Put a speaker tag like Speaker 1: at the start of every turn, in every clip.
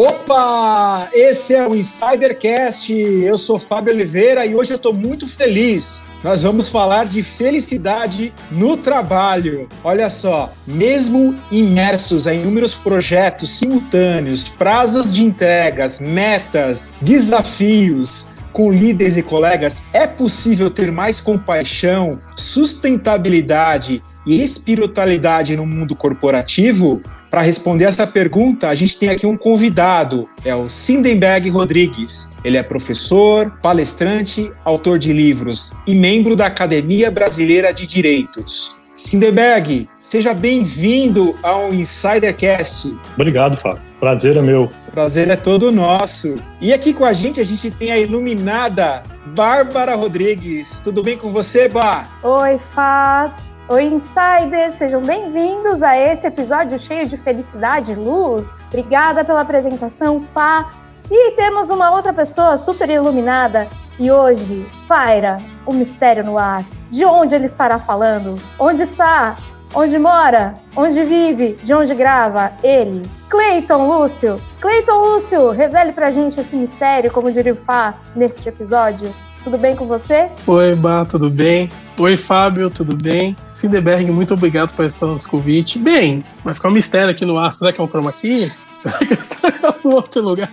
Speaker 1: Opa! Esse é o Insidercast. Eu sou Fábio Oliveira e hoje eu estou muito feliz. Nós vamos falar de felicidade no trabalho. Olha só, mesmo imersos em inúmeros projetos simultâneos, prazos de entregas, metas, desafios, com líderes e colegas, é possível ter mais compaixão, sustentabilidade e espiritualidade no mundo corporativo? Para responder essa pergunta, a gente tem aqui um convidado, é o Sindenberg Rodrigues. Ele é professor, palestrante, autor de livros e membro da Academia Brasileira de Direitos. Sindenberg, seja bem-vindo ao Insidercast.
Speaker 2: Obrigado, Fábio. Prazer é meu.
Speaker 1: Prazer é todo nosso. E aqui com a gente, a gente tem a iluminada Bárbara Rodrigues. Tudo bem com você, Bá?
Speaker 3: Oi, Fábio. Oi, insiders! Sejam bem-vindos a esse episódio cheio de felicidade e luz. Obrigada pela apresentação, Fá. E temos uma outra pessoa super iluminada. E hoje paira o mistério no ar. De onde ele estará falando? Onde está? Onde mora? Onde vive? De onde grava? Ele. Cleiton Lúcio. Cleiton Lúcio, revele pra gente esse mistério, como diria o Fá, neste episódio. Tudo bem com você?
Speaker 4: Oi, Bá, tudo bem? Oi, Fábio, tudo bem? Sindeberg, muito obrigado por estar nos convite. Bem, vai ficar um mistério aqui no ar. Será que é um chroma key? Será que está em outro lugar?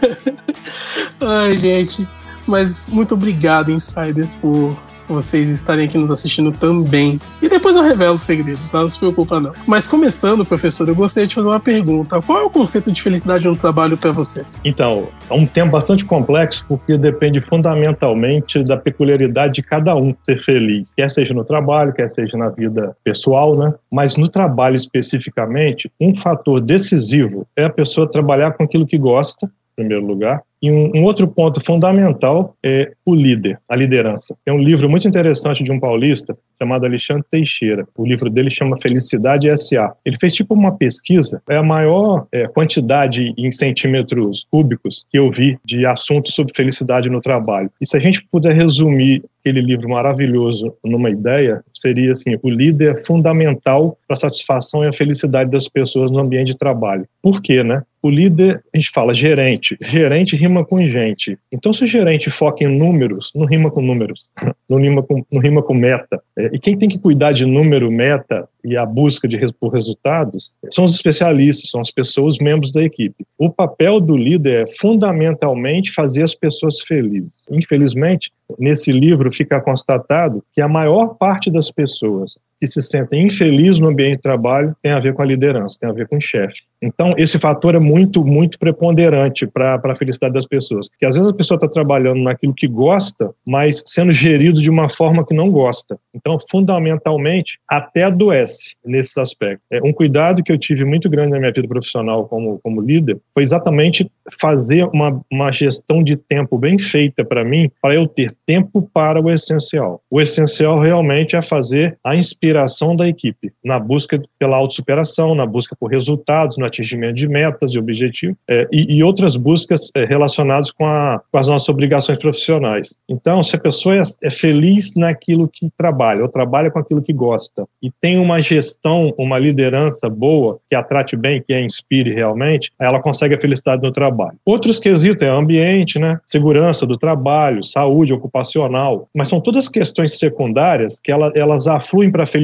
Speaker 4: Ai, gente. Mas muito obrigado, Insiders, por vocês estarem aqui nos assistindo também. E depois eu revelo os segredos, tá? Não se preocupa, não. Mas começando, professor, eu gostaria de fazer uma pergunta. Qual é o conceito de felicidade no trabalho para você?
Speaker 2: Então, é um tema bastante complexo, porque depende fundamentalmente da peculiaridade de cada um ser feliz. Quer seja no trabalho, quer seja na vida pessoal, né? Mas no trabalho especificamente, um fator decisivo é a pessoa trabalhar com aquilo que gosta, em primeiro lugar, e um, um, outro ponto fundamental é o líder, a liderança. É um livro muito interessante de um paulista chamado Alexandre Teixeira. O livro dele chama Felicidade S.A. Ele fez tipo uma pesquisa, é a maior é, quantidade em centímetros cúbicos que eu vi de assuntos sobre felicidade no trabalho. E se a gente puder resumir aquele livro maravilhoso numa ideia, seria assim, o líder é fundamental para a satisfação e a felicidade das pessoas no ambiente de trabalho. Por quê, né? O líder, a gente fala gerente. Gerente rima com gente. Então, se o gerente foca em números, não rima com números, não rima com, não rima com meta. É, e quem tem que cuidar de número, meta e a busca de por resultados são os especialistas, são as pessoas, membros da equipe. O papel do líder é fundamentalmente fazer as pessoas felizes. Infelizmente, nesse livro fica constatado que a maior parte das pessoas que se sentem infelizes no ambiente de trabalho tem a ver com a liderança, tem a ver com o chefe. Então, esse fator é muito, muito preponderante para a felicidade das pessoas. Porque às vezes a pessoa está trabalhando naquilo que gosta, mas sendo gerido de uma forma que não gosta. Então, fundamentalmente, até adoece nesses aspectos. É, um cuidado que eu tive muito grande na minha vida profissional como, como líder foi exatamente fazer uma, uma gestão de tempo bem feita para mim, para eu ter tempo para o essencial. O essencial realmente é fazer a inspiração inspiração da equipe na busca pela autossuperação, na busca por resultados, no atingimento de metas e objetivos é, e, e, outras buscas é, relacionadas com, a, com, as nossas obrigações profissionais. Então, se a pessoa é, é feliz naquilo que trabalha, ou trabalha com aquilo que gosta, e tem uma gestão, uma liderança boa, que a trate bem, que a inspire realmente, ela consegue a felicidade no trabalho. Outros quesitos é ambiente, né? segurança do trabalho, saúde ocupacional, mas são todas questões secundárias que ela, elas afluem para a felicidade,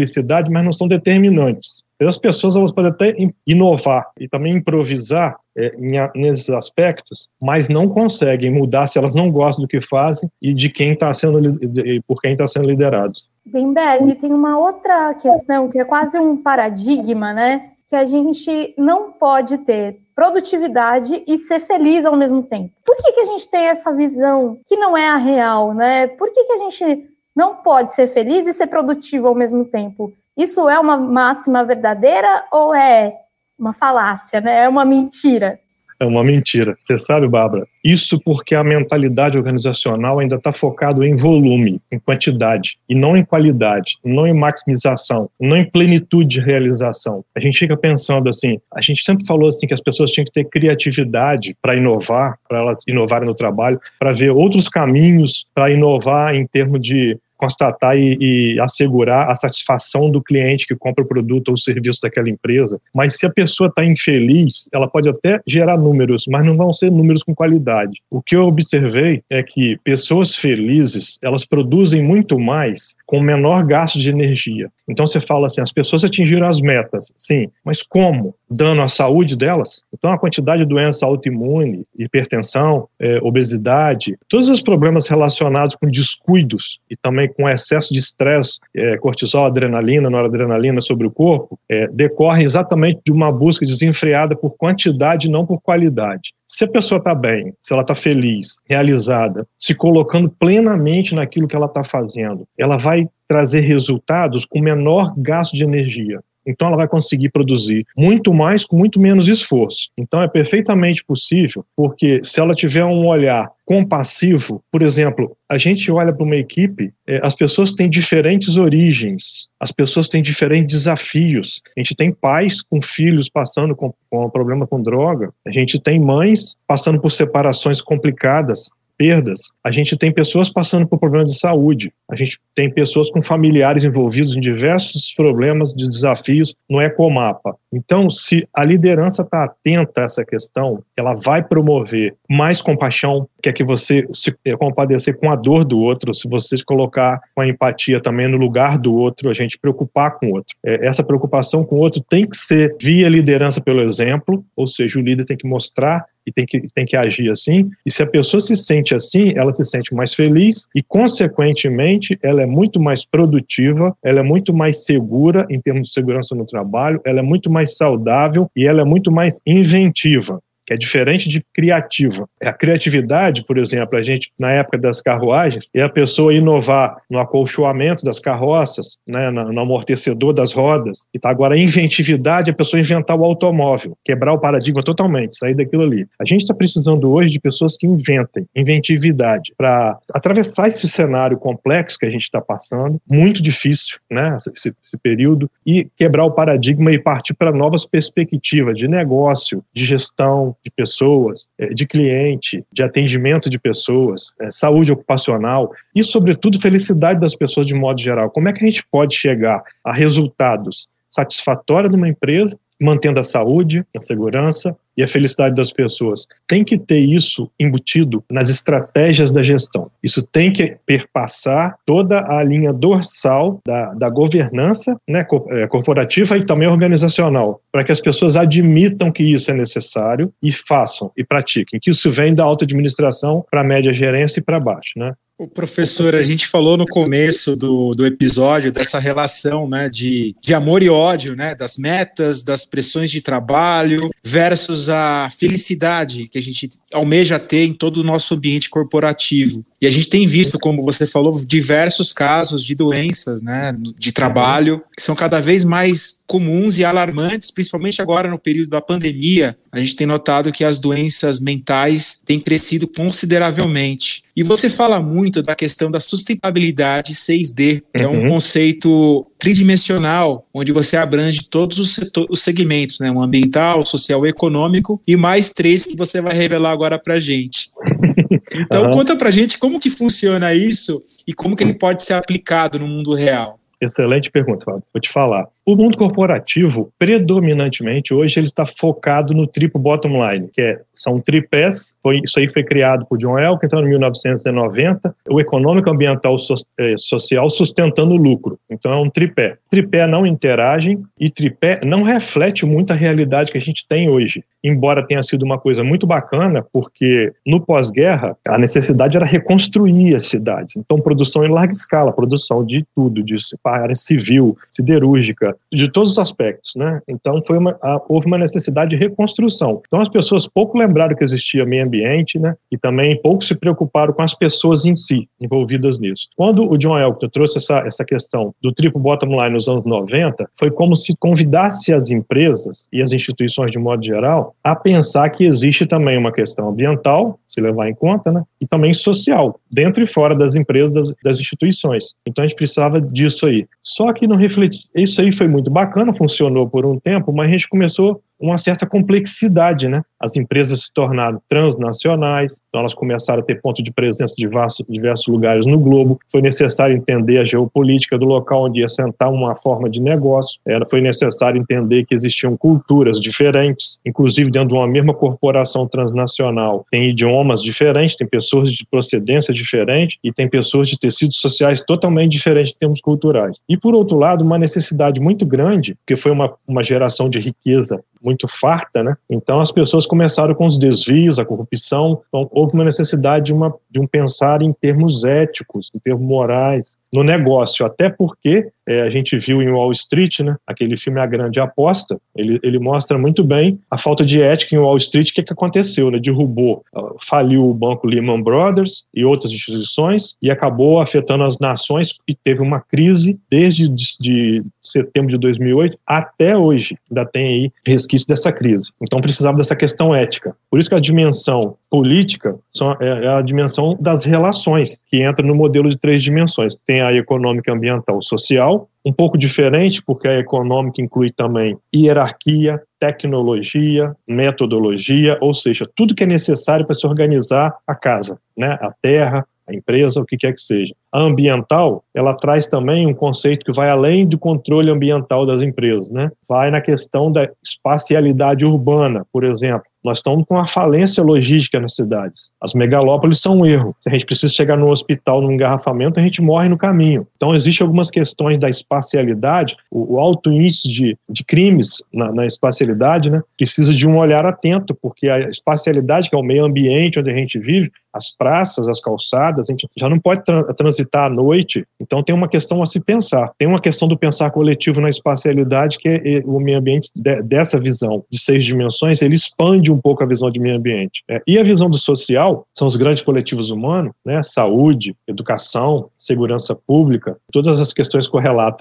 Speaker 2: mas não são determinantes. As pessoas elas podem até inovar e também improvisar é, nesses aspectos, mas não conseguem mudar se elas não gostam do que fazem e de quem está sendo por quem está sendo liderado.
Speaker 3: Benberg, tem uma outra questão que é quase um paradigma, né? Que a gente não pode ter produtividade e ser feliz ao mesmo tempo. Por que, que a gente tem essa visão que não é a real, né? Por que, que a gente não pode ser feliz e ser produtivo ao mesmo tempo. Isso é uma máxima verdadeira ou é uma falácia, né? É uma mentira?
Speaker 2: É uma mentira. Você sabe, Bárbara? Isso porque a mentalidade organizacional ainda está focado em volume, em quantidade, e não em qualidade, não em maximização, não em plenitude de realização. A gente fica pensando assim, a gente sempre falou assim que as pessoas tinham que ter criatividade para inovar, para elas inovarem no trabalho, para ver outros caminhos para inovar em termos de constatar e, e, assegurar a satisfação do cliente que compra o produto ou serviço daquela empresa. Mas se a pessoa está infeliz, ela pode até gerar números, mas não vão ser números com qualidade. O que eu observei é que pessoas felizes, elas produzem muito mais com menor gasto de energia. Então você fala assim, as pessoas atingiram as metas, sim, mas como? Dando a saúde delas? Então a quantidade de doença autoimune, hipertensão, é, obesidade, todos os problemas relacionados com descuidos e também com excesso de estresse, é, cortisol, adrenalina, noradrenalina sobre o corpo, é, decorrem exatamente de uma busca desenfreada por quantidade, não por qualidade. Se a pessoa está bem, se ela está feliz, realizada, se colocando plenamente naquilo que ela está fazendo, ela vai trazer resultados com menor gasto de energia. Então ela vai conseguir produzir muito mais com muito menos esforço. Então é perfeitamente possível, porque se ela tiver um olhar compassivo, por exemplo, a gente olha para uma equipe, é, as pessoas têm diferentes origens, as pessoas têm diferentes desafios. A gente tem pais com filhos passando com, com problema com droga, a gente tem mães passando por separações complicadas, perdas, a gente tem pessoas passando por problemas de saúde, a gente tem pessoas com familiares envolvidos em diversos problemas de desafios no ecomapa. Então, se a liderança está atenta a essa questão, ela vai promover mais compaixão, quer que você se compadecer com a dor do outro, se você se colocar com a empatia também no lugar do outro, a gente preocupar com o outro. É, essa preocupação com o outro tem que ser via liderança pelo exemplo, ou seja, o líder tem que mostrar e tem que, tem que agir assim. E se a pessoa se sente assim, ela se sente mais feliz e, consequentemente, ela é muito mais produtiva, ela é muito mais segura em termos de segurança no trabalho, ela é muito mais saudável e ela é muito mais inventiva que é diferente de criativa. A criatividade, por exemplo, a gente, na época das carruagens, é a pessoa inovar no acolchoamento das carroças, né, no amortecedor das rodas. E tá agora a inventividade é a pessoa inventar o automóvel, quebrar o paradigma totalmente, sair daquilo ali. A gente está precisando hoje de pessoas que inventem, inventividade, para atravessar esse cenário complexo que a gente está passando, muito difícil, né, esse, esse período, e quebrar o paradigma e partir para novas perspectivas de negócio, de gestão, de pessoas, é, de cliente, de atendimento de pessoas, é, saúde ocupacional e, sobretudo, felicidade das pessoas de modo geral. Como é que a gente pode chegar a resultados satisfatórios de uma empresa mantendo a saúde, a segurança e a felicidade das pessoas. Tem que ter isso embutido nas estratégias da gestão. Isso tem que perpassar toda a linha dorsal da, da governança né, é, corporativa e também organizacional, para que as pessoas admitam que isso é necessário e façam e pratiquem, que isso vem da alta administração para a média gerência e para baixo. Né?
Speaker 1: O professor, a gente falou no começo do, do episódio dessa relação né, de, de amor e ódio, né, das metas, das pressões de trabalho versus a felicidade que a gente almeja ter em todo o nosso ambiente corporativo. E a gente tem visto, como você falou, diversos casos de doenças né, de trabalho que são cada vez mais comuns e alarmantes, principalmente agora no período da pandemia. A gente tem notado que as doenças mentais têm crescido consideravelmente. E você fala muito da questão da sustentabilidade 6D, que uhum. é um uhum. conceito tridimensional, onde você abrange todos os, setor, os segmentos, né? O ambiental, o social, econômico e mais três que você vai revelar agora para gente. Então, uhum. conta pra gente como que funciona isso e como que ele pode ser aplicado no mundo real.
Speaker 2: Excelente pergunta, Fábio. Vou te falar. O mundo corporativo, predominantemente hoje, ele está focado no triplo bottom line, que é, são tripés. Foi, isso aí foi criado por John Elkann, então, em 1990. O econômico, ambiental, so, é, social sustentando o lucro. Então, é um tripé. Tripé não interagem e tripé não reflete muito a realidade que a gente tem hoje. Embora tenha sido uma coisa muito bacana, porque no pós-guerra, a necessidade era reconstruir as cidades. Então, produção em larga escala, produção de tudo, de área civil, siderúrgica, de todos os aspectos, né? Então foi uma, houve uma necessidade de reconstrução. Então as pessoas pouco lembraram que existia meio ambiente, né? E também pouco se preocuparam com as pessoas em si envolvidas nisso. Quando o John Elton trouxe essa, essa questão do triplo bottom line nos anos 90, foi como se convidasse as empresas e as instituições de modo geral a pensar que existe também uma questão ambiental, se levar em conta, né? E também social, dentro e fora das empresas, das, das instituições. Então a gente precisava disso aí. Só que não refleti, isso aí foi muito bacana, funcionou por um tempo, mas a gente começou uma certa complexidade, né? As empresas se tornaram transnacionais, então elas começaram a ter ponto de presença de diversos, diversos lugares no globo. Foi necessário entender a geopolítica do local onde ia sentar uma forma de negócio. Era, foi necessário entender que existiam culturas diferentes, inclusive dentro de uma mesma corporação transnacional. Tem idiomas diferentes, tem pessoas de procedência diferente e tem pessoas de tecidos sociais totalmente diferentes em termos culturais. E, por outro lado, uma necessidade muito grande, porque foi uma, uma geração de riqueza muito farta, né? Então as pessoas começaram com os desvios, a corrupção, então houve uma necessidade de, uma, de um pensar em termos éticos, em termos morais, no negócio, até porque é, a gente viu em Wall Street, né, aquele filme A Grande Aposta, ele, ele mostra muito bem a falta de ética em Wall Street, o que, que aconteceu, né, derrubou, uh, faliu o banco Lehman Brothers e outras instituições e acabou afetando as nações e teve uma crise desde de, de setembro de 2008 até hoje, ainda tem aí resquício dessa crise. Então precisava dessa questão ética. Por isso que a dimensão política é, é a dimensão das relações, que entra no modelo de três dimensões. Tem a econômica, ambiental, social, um pouco diferente, porque a econômica inclui também hierarquia, tecnologia, metodologia, ou seja, tudo que é necessário para se organizar a casa, né? a terra, a empresa, o que quer que seja. Ambiental, ela traz também um conceito que vai além do controle ambiental das empresas, né? Vai na questão da espacialidade urbana, por exemplo. Nós estamos com uma falência logística nas cidades. As megalópolis são um erro. Se a gente precisa chegar no hospital num engarrafamento, a gente morre no caminho. Então, existem algumas questões da espacialidade, o, o alto índice de, de crimes na, na, espacialidade, né, precisa de um olhar atento, porque a espacialidade, que é o meio ambiente onde a gente vive, as praças, as calçadas, a gente já não pode tra transitar à noite. Então, tem uma questão a se pensar. Tem uma questão do pensar coletivo na espacialidade, que é, é o meio ambiente de, dessa visão de seis dimensões, ele expande um pouco a visão de meio ambiente. É, e a visão do social são os grandes coletivos humanos, né? saúde, educação, segurança pública, todas as questões correlatas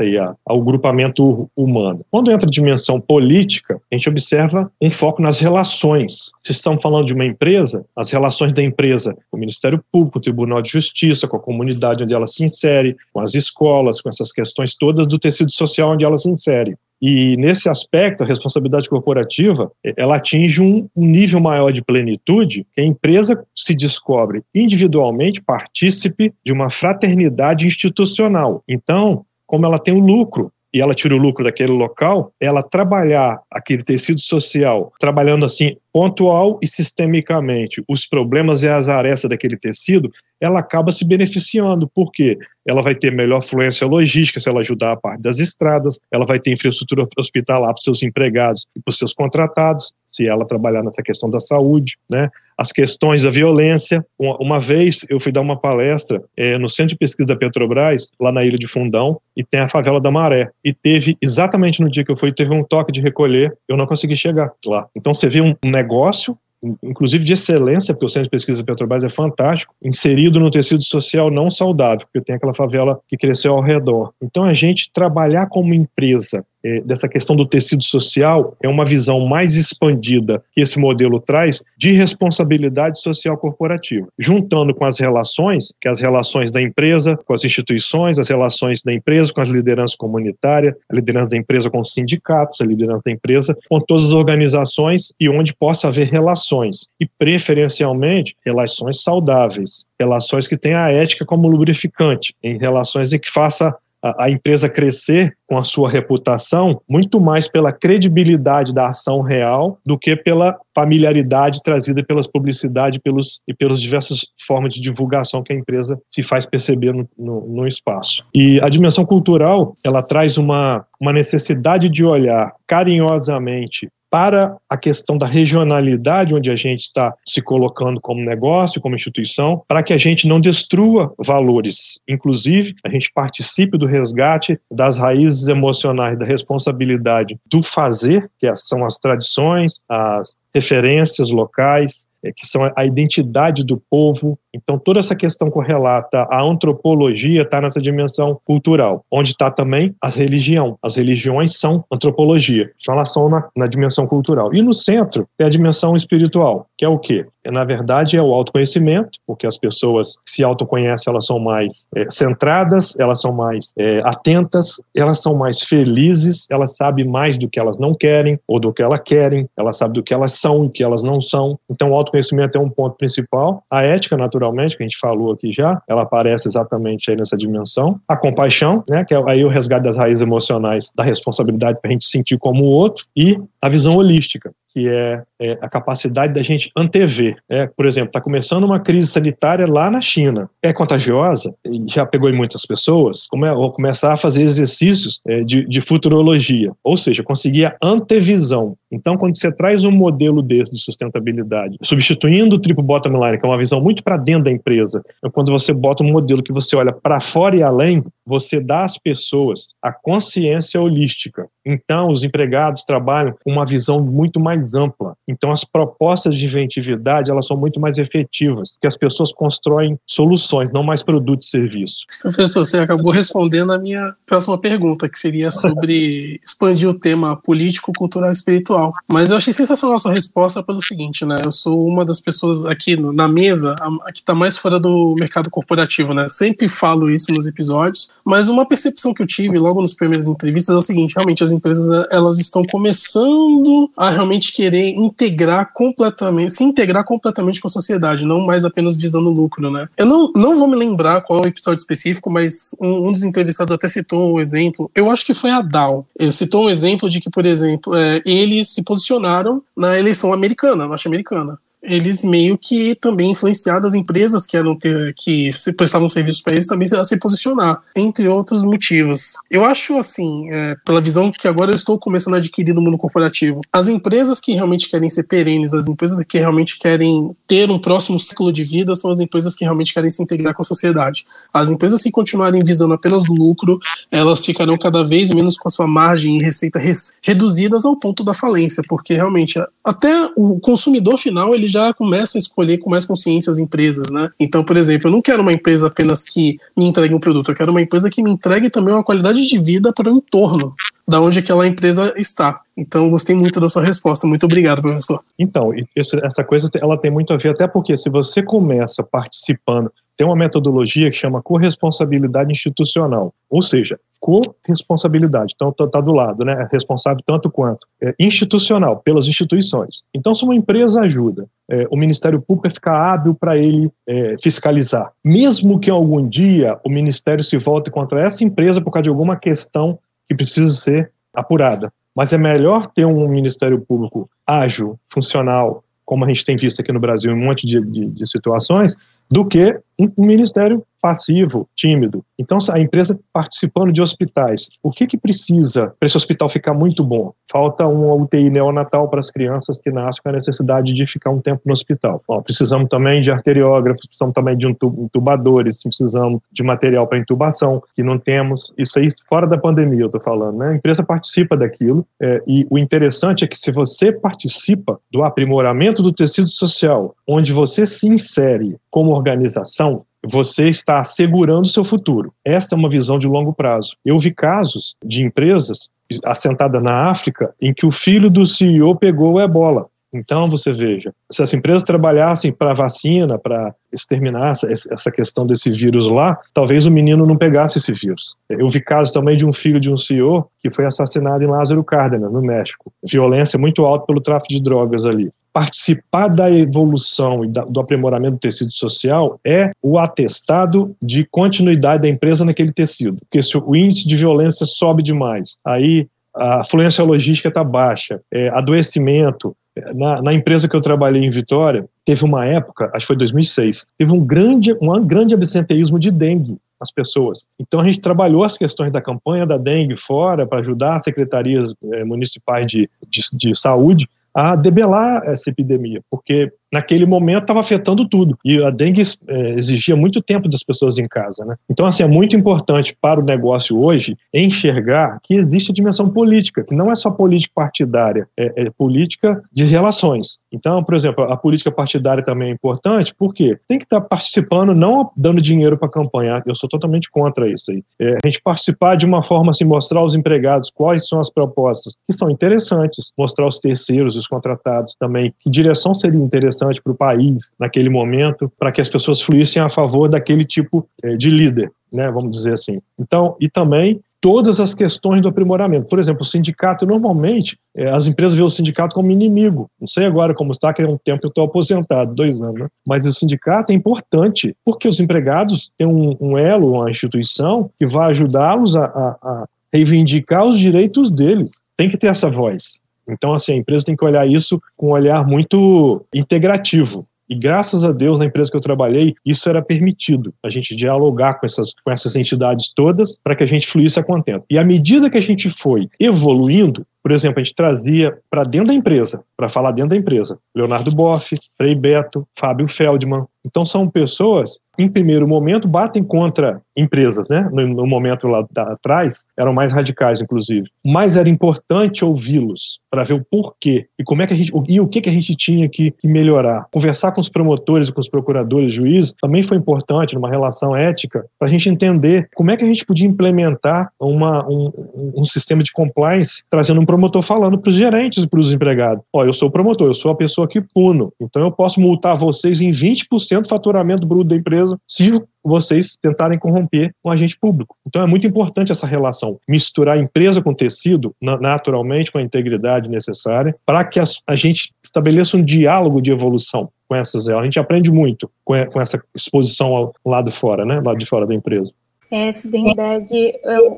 Speaker 2: ao grupamento humano. Quando entra a dimensão política, a gente observa um foco nas relações. Se estamos falando de uma empresa, as relações da empresa com o Ministério Público, o Tribunal de Justiça, com a comunidade onde ela se insere, com as escolas, com essas questões todas do tecido social onde ela se insere. E nesse aspecto, a responsabilidade corporativa, ela atinge um, nível maior de plenitude, que a empresa se descobre individualmente partícipe de uma fraternidade institucional. Então, como ela tem o lucro e ela tira o lucro daquele local, ela trabalhar aquele tecido social, trabalhando assim pontual e sistemicamente os problemas e as arestas daquele tecido, ela acaba se beneficiando, porque ela vai ter melhor fluência logística se ela ajudar a parte das estradas, ela vai ter infraestrutura hospitalar para os seus empregados e para os seus contratados, se ela trabalhar nessa questão da saúde, né? As questões da violência. Uma, vez eu fui dar uma palestra é, no Centro de Pesquisa da Petrobras, lá na Ilha de Fundão, e tem a favela da Maré. E teve, exatamente no dia que eu fui, teve um toque de recolher, eu não consegui chegar lá. Então você vê um negócio inclusive de excelência, porque o Centro de Pesquisa Petrobras é fantástico, inserido no tecido social não saudável, porque tem aquela favela que cresceu ao redor. Então, a gente trabalhar como empresa é, dessa questão do tecido social é uma visão mais expandida que esse modelo traz de responsabilidade social corporativa, juntando com as relações, que é as relações da empresa com as instituições, as relações da empresa com as lideranças comunitárias, a liderança da empresa com os sindicatos, a liderança da empresa com todas as organizações e onde possa haver relações. E preferencialmente relações saudáveis, relações que tenham a ética como lubrificante, em relações em que faça a, empresa crescer com a sua reputação muito mais pela credibilidade da ação real do que pela familiaridade trazida pelas publicidades pelos, e pelas diversas formas de divulgação que a empresa se faz perceber no, no, no espaço. E a dimensão cultural, ela traz uma, uma necessidade de olhar carinhosamente para a questão da regionalidade onde a gente está se colocando como negócio, como instituição, para que a gente não destrua valores. Inclusive, a gente participe do resgate das raízes emocionais, da responsabilidade do fazer, que são as tradições, as referências locais, é, que são a identidade do povo Então, toda essa questão correlata à antropologia está nessa dimensão cultural, onde está também a religião. As religiões são antropologia, então elas estão na, na dimensão cultural. E no centro tem a dimensão espiritual, que é o quê? É, na verdade, é o autoconhecimento, porque as pessoas que se autoconhecem, elas são mais é, centradas, elas são mais é, atentas, elas são mais felizes, elas sabem mais do que elas não querem ou do que elas querem, elas sabem do que elas são e o que elas não são. Então, o autoconhecimento é um ponto principal. A ética, naturalmente, que a gente falou aqui já, ela aparece exatamente aí nessa dimensão. A compaixão, né, que é aí o resgate das raízes emocionais da responsabilidade para a gente sentir como o outro, e a visão holística, que é, é, a capacidade da gente antever. É, por exemplo, está começando uma crise sanitária lá na China. É contagiosa, já pegou em muitas pessoas, come, vou começar a fazer exercícios é, de, de futurologia, ou seja, conseguir a antevisão. Então, quando você traz um modelo desse de sustentabilidade, substituindo o triple bottom line, que é uma visão muito para dentro da empresa, então, quando você bota um modelo que você olha para fora e além, você dá às pessoas a consciência holística. Então, os empregados trabalham com uma visão muito mais mais ampla. Então, as propostas de inventividade elas são muito mais efetivas, que as pessoas constroem soluções, não mais produtos e serviços.
Speaker 4: Professor, você acabou respondendo a minha próxima pergunta, que seria sobre expandir o tema político, cultural e espiritual. Mas eu achei sensacional a sua resposta pelo seguinte, né? Eu sou uma das pessoas aqui na mesa que está mais fora do mercado corporativo, né? Sempre falo isso nos episódios, mas uma percepção que eu tive logo nas primeiras entrevistas é o seguinte: realmente as empresas elas estão começando a realmente querer integrar completamente, se integrar completamente com a sociedade, não mais apenas visando lucro, né? Eu não, não vou me lembrar qual é o episódio específico, mas um, um dos entrevistados até citou um exemplo, eu acho que foi a Dow. Ele citou um exemplo de que, por exemplo, é, eles se posicionaram na eleição americana, norte-americana eles meio que também influenciaram as empresas que eram ter, que prestavam serviços para eles também a se posicionar, entre outros motivos. Eu acho assim, é, pela visão que agora eu estou começando a adquirir no mundo corporativo, as empresas que realmente querem ser perenes, as empresas que realmente querem ter um próximo ciclo de vida são as empresas que realmente querem se integrar com a sociedade. As empresas que continuarem visando apenas lucro, elas ficarão cada vez menos com a sua margem e receita res, reduzidas ao ponto da falência, porque realmente até o consumidor final ele já começa a escolher com mais consciência as empresas, né? Então, por exemplo, eu não quero uma empresa apenas que me entregue um produto, eu quero uma empresa que me entregue também uma qualidade de vida para o entorno da onde aquela empresa está. Então, gostei muito da sua resposta. Muito obrigado, professor.
Speaker 2: Então, essa coisa ela tem muito a ver, até porque se você começa participando tem uma metodologia que chama corresponsabilidade institucional, ou seja, corresponsabilidade. Então, está tá do lado, né? É responsável tanto quanto é, institucional, pelas instituições. Então, se uma empresa ajuda é, o Ministério Público a ficar hábil para ele é, fiscalizar, mesmo que algum dia o Ministério se volte contra essa empresa por causa de alguma questão que precisa ser apurada. Mas é melhor ter um Ministério Público ágil, funcional, como a gente tem visto aqui no Brasil em um monte de, de, de situações, do que um, um ministério passivo, tímido. Então, a empresa participando de hospitais, o que, que precisa para esse hospital ficar muito bom? Falta uma UTI neonatal para as crianças que nascem com a necessidade de ficar um tempo no hospital. Ó, precisamos também de arteriógrafos, precisamos também de intubadores, precisamos de material para intubação, que não temos. Isso aí fora da pandemia, eu estou falando. Né? A empresa participa daquilo é, e o interessante é que se você participa do aprimoramento do tecido social, onde você se insere como organização, você está assegurando o seu futuro. Essa é uma visão de longo prazo. Eu vi casos de empresas assentadas na África em que o filho do CEO pegou ebola. Então, você veja, se as empresas trabalhassem para vacina, para exterminar essa questão desse vírus lá, talvez o menino não pegasse esse vírus. Eu vi casos também de um filho de um CEO que foi assassinado em Lázaro Cárdenas, no México. Violência muito alta pelo tráfico de drogas ali participar da evolução e do aprimoramento do tecido social é o atestado de continuidade da empresa naquele tecido. Porque se o índice de violência sobe demais, aí a fluência logística está baixa, é, adoecimento. Na, na, empresa que eu trabalhei em Vitória, teve uma época, acho que foi 2006, teve um grande, um grande absenteísmo de dengue as pessoas. Então a gente trabalhou as questões da campanha da dengue fora para ajudar as secretarias é, municipais de, de, de saúde a debelar essa epidemia, porque naquele momento estava afetando tudo. E a dengue é, exigia muito tempo das pessoas em casa. Né? Então, assim, é muito importante para o negócio hoje enxergar que existe a dimensão política, que não é só política partidária, é, é política de relações. Então, por exemplo, a política partidária também é importante, porque tem que estar participando, não dando dinheiro para a campanha. Eu sou totalmente contra isso aí. É, a gente participar de uma forma assim, mostrar aos empregados quais são as propostas que são interessantes, mostrar aos terceiros, os contratados também que direção seria interessante para o país naquele momento, para que as pessoas fluíssem a favor daquele tipo é, de líder. Né, vamos dizer assim. Então, e também todas as questões do aprimoramento. Por exemplo, o sindicato, normalmente, é, as empresas veem o sindicato como inimigo. Não sei agora como está, que é um tempo que eu estou aposentado, dois anos, né? mas o sindicato é importante, porque os empregados têm um, um elo, uma instituição, que vai ajudá-los a, a, a reivindicar os direitos deles. Tem que ter essa voz. Então, assim, a empresa tem que olhar isso com um olhar muito integrativo. E graças a Deus, na empresa que eu trabalhei, isso era permitido, a gente dialogar com essas, com essas entidades todas para que a gente fluísse a contento. E à medida que a gente foi evoluindo, por exemplo, a gente trazia para dentro da empresa, para falar dentro da empresa, Leonardo Boff, Frei Beto, Fábio Feldman. Então são pessoas, em primeiro momento, batem contra empresas, né? No, no momento lá atrás, eram mais radicais, inclusive. Mas era importante ouvi-los para ver o porquê e como é que a gente e o que que a gente tinha que, que melhorar. Conversar com os promotores, com os procuradores, juízes, também foi importante numa relação ética para a gente entender como é que a gente podia implementar uma, um, um sistema de compliance trazendo um promotor falando para os gerentes e para os empregados: Ó, eu sou promotor, eu sou a pessoa que puno, então eu posso multar vocês em 20% do faturamento bruto da empresa se vocês tentarem corromper um agente público. Então é muito importante essa relação, misturar empresa com tecido, naturalmente, com a integridade necessária, para que a gente estabeleça um diálogo de evolução com essas. A gente aprende muito com essa exposição ao lado fora, né, lado de fora da empresa.
Speaker 3: É, Sidenberg,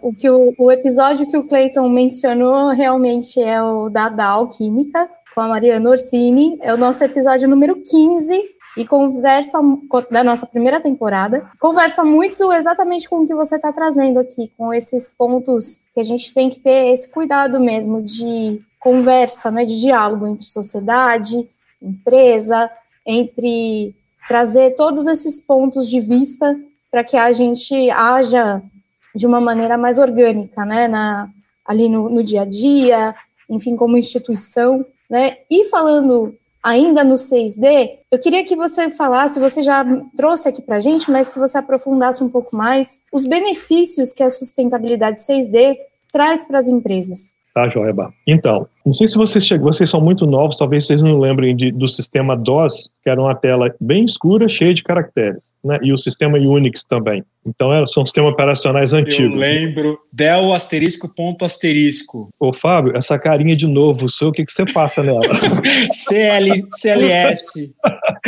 Speaker 3: o, que o, o episódio que o Clayton mencionou realmente é o da Dow Química, com a Mariana Orsini, é o nosso episódio número 15, e conversa da nossa primeira temporada, conversa muito exatamente com o que você está trazendo aqui, com esses pontos que a gente tem que ter esse cuidado mesmo de conversa, né, de diálogo entre sociedade, empresa, entre trazer todos esses pontos de vista para que a gente haja de uma maneira mais orgânica, né, na, ali no, no dia a dia, enfim, como instituição, né, e falando ainda no 6D, eu queria que você falasse, você já trouxe aqui para a gente, mas que você aprofundasse um pouco mais os benefícios que a sustentabilidade 6D traz para as empresas.
Speaker 2: Tá, Joeba. Então, não sei se vocês chegam, vocês são muito novos, talvez vocês não lembrem de, do sistema DOS, que era uma tela bem escura, cheia de caracteres, né? E o sistema Unix também. Então, era, são sistemas operacionais antigos.
Speaker 1: Eu lembro. Del asterisco ponto asterisco.
Speaker 2: Ô, Fábio, essa carinha de novo, o que, que você passa nela?
Speaker 1: CL, CLS.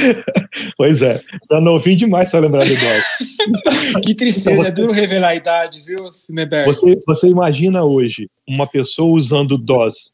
Speaker 2: pois é, você é novinho demais para lembrar do DOS.
Speaker 1: que tristeza, então, você, é duro revelar a idade, viu, Cineberg?
Speaker 2: Você, você imagina hoje uma pessoa usando DOS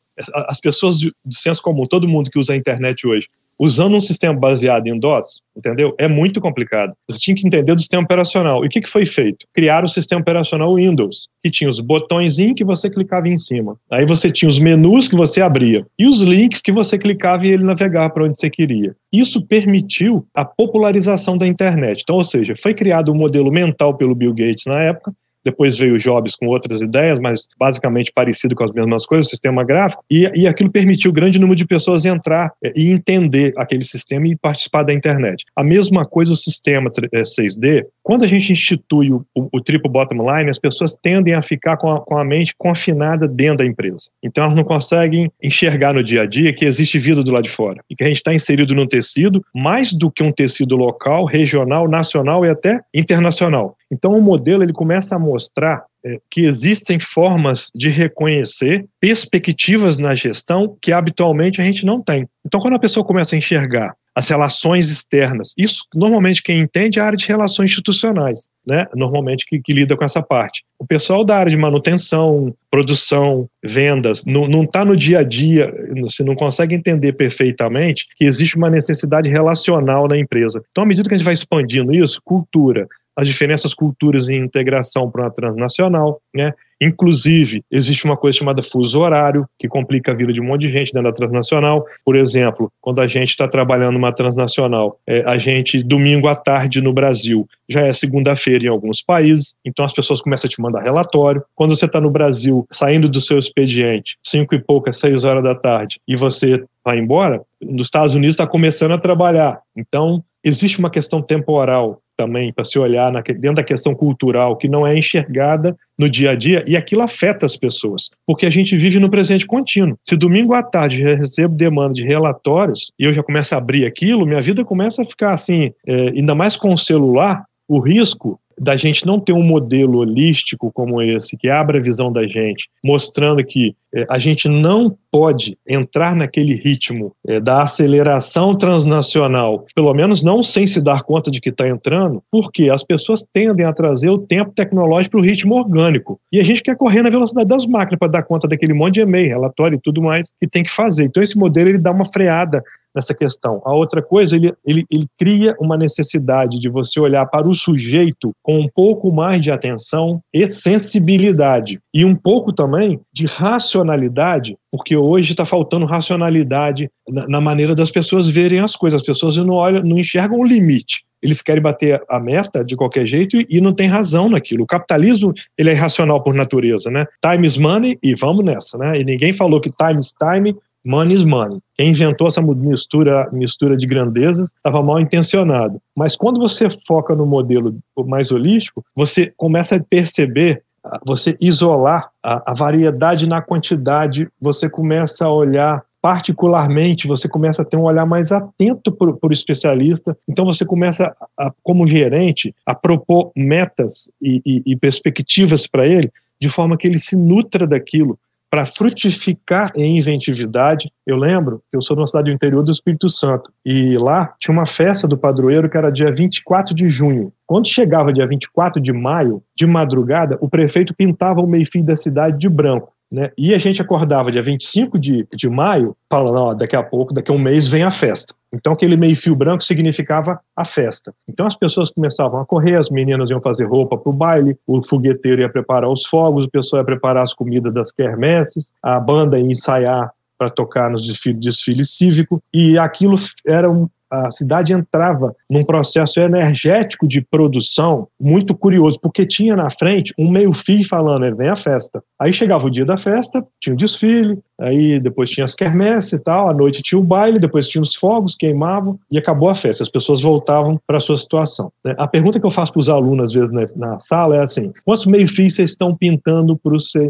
Speaker 2: as pessoas do senso comum, todo mundo que usa a internet hoje, usando um sistema baseado em DOS, entendeu? É muito complicado. Você tinha que entender do sistema operacional. E o que, que foi feito? Criaram o sistema operacional Windows, que tinha os botões que você clicava em cima. Aí você tinha os menus que você abria e os links que você clicava e ele navegava para onde você queria. Isso permitiu a popularização da internet. Então, ou seja, foi criado um modelo mental pelo Bill Gates na época, depois veio o Jobs com outras ideias, mas basicamente parecido com as mesmas coisas, sistema gráfico, e, e aquilo permitiu grande número de pessoas entrar é, e entender aquele sistema e participar da internet. A mesma coisa o sistema 6D, é, quando a gente institui o, o, o triple bottom line, as pessoas tendem a ficar com a, com a mente confinada dentro da empresa. Então elas não conseguem enxergar no dia a dia que existe vida do lado de fora e que a gente está inserido num tecido mais do que um tecido local, regional, nacional e até internacional. Então o modelo ele começa a mostrar é, que existem formas de reconhecer perspectivas na gestão que habitualmente a gente não tem. Então quando a pessoa começa a enxergar as relações externas. Isso, normalmente, quem entende é a área de relações institucionais, né? Normalmente, que, que lida com essa parte. O pessoal da área de manutenção, produção, vendas, não está no dia a dia, você não consegue entender perfeitamente que existe uma necessidade relacional na empresa. Então, à medida que a gente vai expandindo isso, cultura, as diferenças culturas em integração para uma transnacional, né? Inclusive, existe uma coisa chamada fuso horário, que complica a vida de um monte de gente dentro da transnacional. Por exemplo, quando a gente está trabalhando numa transnacional, é, a gente, domingo à tarde no Brasil, já é segunda-feira em alguns países, então as pessoas começam a te mandar relatório. Quando você está no Brasil, saindo do seu expediente, cinco e poucas, seis horas da tarde, e você vai embora, nos Estados Unidos está começando a trabalhar. Então, existe uma questão temporal também para se olhar na, dentro da questão cultural que não é enxergada no dia a dia e aquilo afeta as pessoas, porque a gente vive no presente contínuo. Se domingo à tarde eu recebo demanda de relatórios e eu já começo a abrir aquilo, minha vida começa a ficar assim, é, ainda mais com o celular, o risco da gente não ter um modelo holístico como esse, que abra a visão da gente, mostrando que é, a gente não pode entrar naquele ritmo é, da aceleração transnacional, pelo menos não sem se dar conta de que está entrando, porque as pessoas tendem a trazer o tempo tecnológico para o ritmo orgânico. E a gente quer correr na velocidade das máquinas para dar conta daquele monte de e-mail, relatório e tudo mais que tem que fazer. Então, esse modelo ele dá uma freada nessa questão. A outra coisa, ele, ele, ele cria uma necessidade de você olhar para o sujeito com um pouco mais de atenção e sensibilidade. E um pouco também de racionalidade, porque hoje está faltando racionalidade na, na, maneira das pessoas verem as coisas. As pessoas não, olham, não enxergam o limite. Eles querem bater a meta de qualquer jeito e, não tem razão naquilo. O capitalismo ele é irracional por natureza, né? Time is money e vamos nessa, né? E ninguém falou que time is time Money is money. Quem inventou essa mistura, mistura de grandezas estava mal intencionado. Mas quando você foca no modelo mais holístico, você começa a perceber, você isolar a, a variedade na quantidade, você começa a olhar particularmente, você começa a ter um olhar mais atento para o especialista. Então, você começa, a, como gerente, a propor metas e, e, e perspectivas para ele, de forma que ele se nutra daquilo para frutificar em inventividade. Eu lembro que eu sou de uma cidade do interior do Espírito Santo e lá tinha uma festa do padroeiro que era dia 24 de junho. Quando chegava dia 24 de maio, de madrugada, o prefeito pintava o meio-fio da cidade de branco. Né? E a gente acordava dia 25 de, de maio, falando, ó, daqui a pouco, daqui a um mês vem a festa. Então aquele meio fio branco significava a festa. Então as pessoas começavam a correr, as meninas iam fazer roupa para o baile, o fogueteiro ia preparar os fogos, o pessoal ia preparar as comidas das quermesses, a banda ia ensaiar para tocar nos desfile, desfile cívico, e aquilo era um, a cidade entrava num processo energético de produção muito curioso, porque tinha na frente um meio-fio falando, vem a festa. Aí chegava o dia da festa, tinha o desfile, aí depois tinha as quermesses e tal, à noite tinha o baile, depois tinha os fogos, queimavam e acabou a festa. As pessoas voltavam para a sua situação. Né? A pergunta que eu faço para os alunos, às vezes, na, na sala é assim: quantos meio-fios vocês estão pintando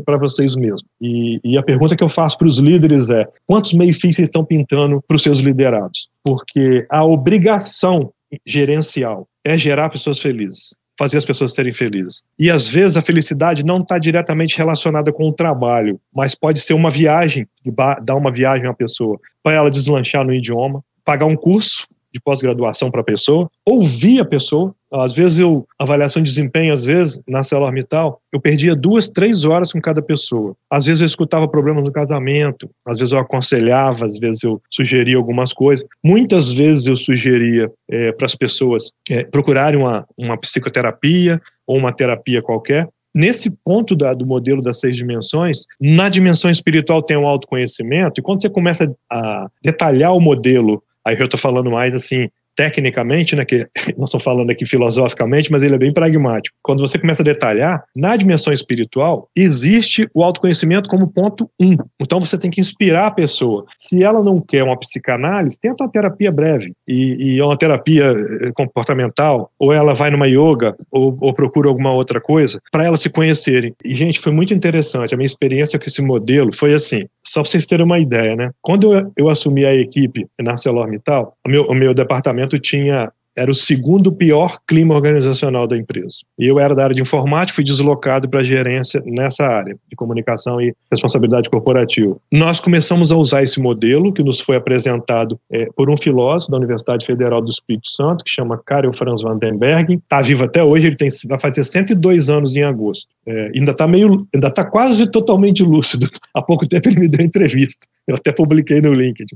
Speaker 2: para vocês mesmos? E, e a pergunta que eu faço para os líderes é: quantos meio-fios vocês estão pintando para os seus liderados? Porque a obrigação gerencial é gerar pessoas felizes fazer as pessoas serem felizes. E às vezes a felicidade não está diretamente relacionada com o trabalho, mas pode ser uma viagem, dar uma viagem à pessoa, para ela deslanchar no idioma, pagar um curso de pós-graduação para a pessoa, ouvir a pessoa. Às vezes eu, avaliação de desempenho, às vezes, na Orbital, eu perdia duas, três horas com cada pessoa. Às vezes eu escutava problemas no casamento, às vezes eu aconselhava, às vezes eu sugeria algumas coisas. Muitas vezes eu sugeria é, para as pessoas é, procurarem uma, uma psicoterapia ou uma terapia qualquer, nesse ponto da, do modelo das seis dimensões, na dimensão espiritual tem o autoconhecimento, e quando você começa a detalhar o modelo Aí eu estou falando mais assim, tecnicamente, né, que não estou falando aqui filosoficamente, mas ele é bem pragmático. Quando você começa a detalhar, na dimensão espiritual, existe o autoconhecimento como ponto um. Então você tem que inspirar a pessoa. Se ela não quer uma psicanálise, tenta uma terapia breve e, e uma terapia eh, comportamental, ou ela vai numa yoga, ou, ou procura alguma outra coisa, para elas se conhecerem. E, gente, foi muito interessante. A minha experiência com esse modelo foi assim, só para vocês terem uma ideia, né? Quando eu, eu assumi a equipe na ArcelorMittal, o meu, o meu departamento tinha era o segundo pior clima organizacional da empresa. E eu era da área de informática, fui deslocado para a gerência nessa área de comunicação e responsabilidade corporativa. Nós começamos a usar esse modelo que nos foi apresentado é, por um filósofo da Universidade Federal do Espírito Santo, que chama Karel Franz Vandenberg. Está vivo até hoje, ele tem, vai fazer 102 anos em agosto. É, ainda está meio, ainda está quase totalmente lúcido. Há pouco tempo ele me deu entrevista. Eu até publiquei no LinkedIn.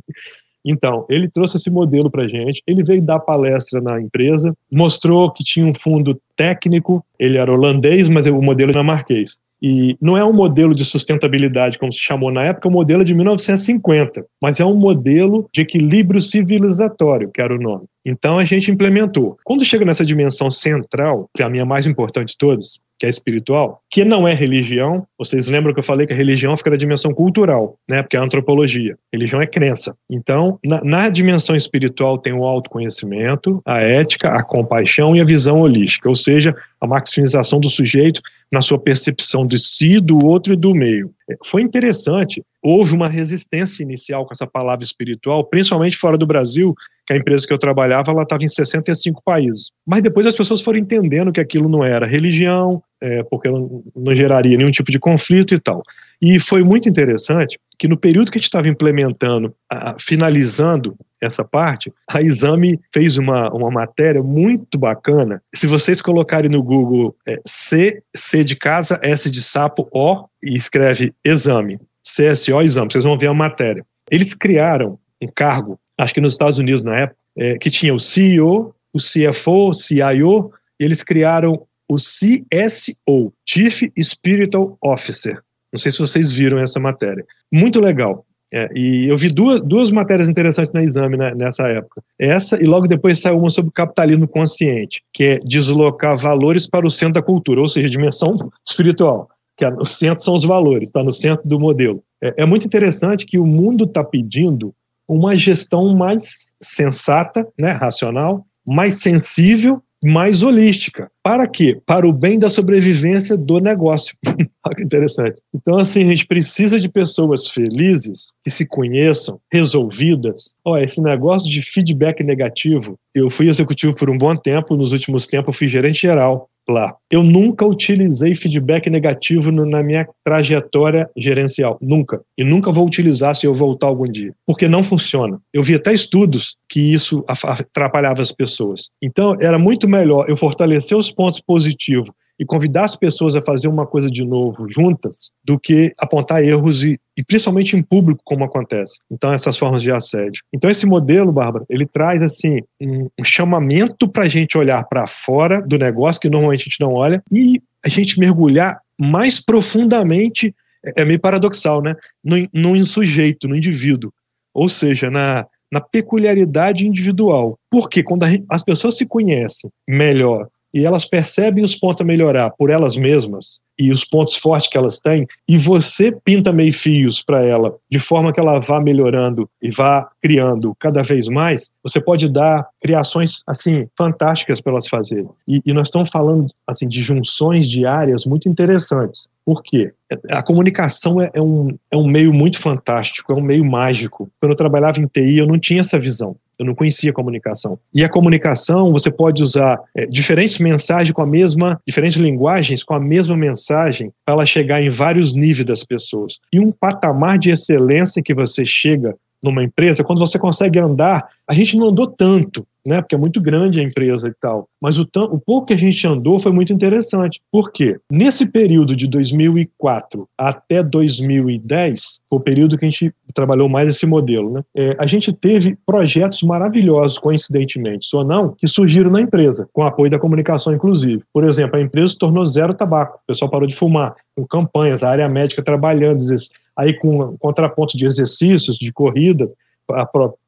Speaker 2: Então, ele trouxe esse modelo para gente, ele veio dar palestra na empresa, mostrou que tinha um fundo técnico, ele era holandês, mas o modelo era marquês. E não é um modelo de sustentabilidade, como se chamou na época, o modelo é de 1950, mas é um modelo de equilíbrio civilizatório, que era o nome. Então a gente implementou. Quando chega nessa dimensão central, que é a minha mais importante de todas, que é espiritual, que não é religião. Vocês lembram que eu falei que a religião fica na dimensão cultural, né? Porque é a antropologia. Religião é crença. Então, na, na dimensão espiritual tem o autoconhecimento, a ética, a compaixão e a visão holística, ou seja, a maximização do sujeito na sua percepção de si, do outro e do meio. É, foi interessante. Houve uma resistência inicial com essa palavra espiritual, principalmente fora do Brasil, que a empresa que eu trabalhava ela estava em 65 países. Mas depois as pessoas foram entendendo que aquilo não era religião, é, porque não, geraria nenhum tipo de conflito e tal. E foi muito interessante que no período que a gente estava implementando, a, finalizando essa parte, a Exame fez uma, uma matéria muito bacana. Se vocês colocarem no Google é, C, C de casa, S de sapo, O, e escreve Exame, CSO Exame, vocês vão ver a matéria. Eles criaram um cargo acho que nos Estados Unidos na época, é, que tinha o CEO, o CFO, o CIO, eles criaram o CSO, Chief Spiritual Officer. Não sei se vocês viram essa matéria. Muito legal. É, e eu vi duas, duas matérias interessantes na exame né, nessa época. Essa e logo depois saiu uma sobre capitalismo consciente, que é deslocar valores para o centro da cultura, ou seja, dimensão espiritual. Que é, o centro são os valores, está no centro do modelo. É, é muito interessante que o mundo está pedindo uma gestão mais sensata, né, racional, mais sensível, mais holística. Para quê? Para o bem da sobrevivência do negócio. Olha que interessante. Então, assim, a gente precisa de pessoas felizes, que se conheçam, resolvidas. Olha, esse negócio de feedback negativo, eu fui executivo por um bom tempo, nos últimos tempos eu fui gerente geral lá. Eu nunca utilizei feedback negativo na minha trajetória gerencial, nunca. E nunca vou utilizar se eu voltar algum dia, porque não funciona. Eu vi até estudos que isso atrapalhava as pessoas. Então, era muito melhor eu fortalecer os pontos positivos e convidar as pessoas a fazer uma coisa de novo juntas do que apontar erros e, e principalmente em público como acontece. Então essas formas de assédio. Então esse modelo, Bárbara, ele traz assim um, um chamamento para a gente olhar para fora do negócio que normalmente a gente não olha e a gente mergulhar mais profundamente é, é meio paradoxal, né? No, no sujeito, no indivíduo. Ou seja, na, na peculiaridade individual. Porque quando as pessoas se conhecem melhor e elas percebem os pontos a melhorar por elas mesmas e os pontos fortes que elas têm, e você pinta meio fios para ela, de forma que ela vá melhorando e vá criando cada vez mais, você pode dar criações assim fantásticas para elas fazerem. E, e nós estamos falando assim de junções de áreas muito interessantes. Por quê? A comunicação é, é, um, é um meio muito fantástico, é um meio mágico. Quando eu trabalhava em TI, eu não tinha essa visão. Eu não conhecia comunicação. E a comunicação, você pode usar é, diferentes mensagens com a mesma, diferentes linguagens com a mesma mensagem para ela chegar em vários níveis das pessoas. E um patamar de excelência que você chega numa empresa, quando você consegue andar, a gente não andou tanto, né? Porque é muito grande a empresa e tal. Mas o, o pouco que a gente andou foi muito interessante. Por quê? Nesse período de 2004 até 2010, foi o período que a gente trabalhou mais esse modelo, né? É, a gente teve projetos maravilhosos, coincidentemente, ou não, que surgiram na empresa, com apoio da comunicação, inclusive. Por exemplo, a empresa se tornou zero tabaco, o pessoal parou de fumar, com campanhas, a área médica trabalhando, aí com contraponto de exercícios, de corridas, a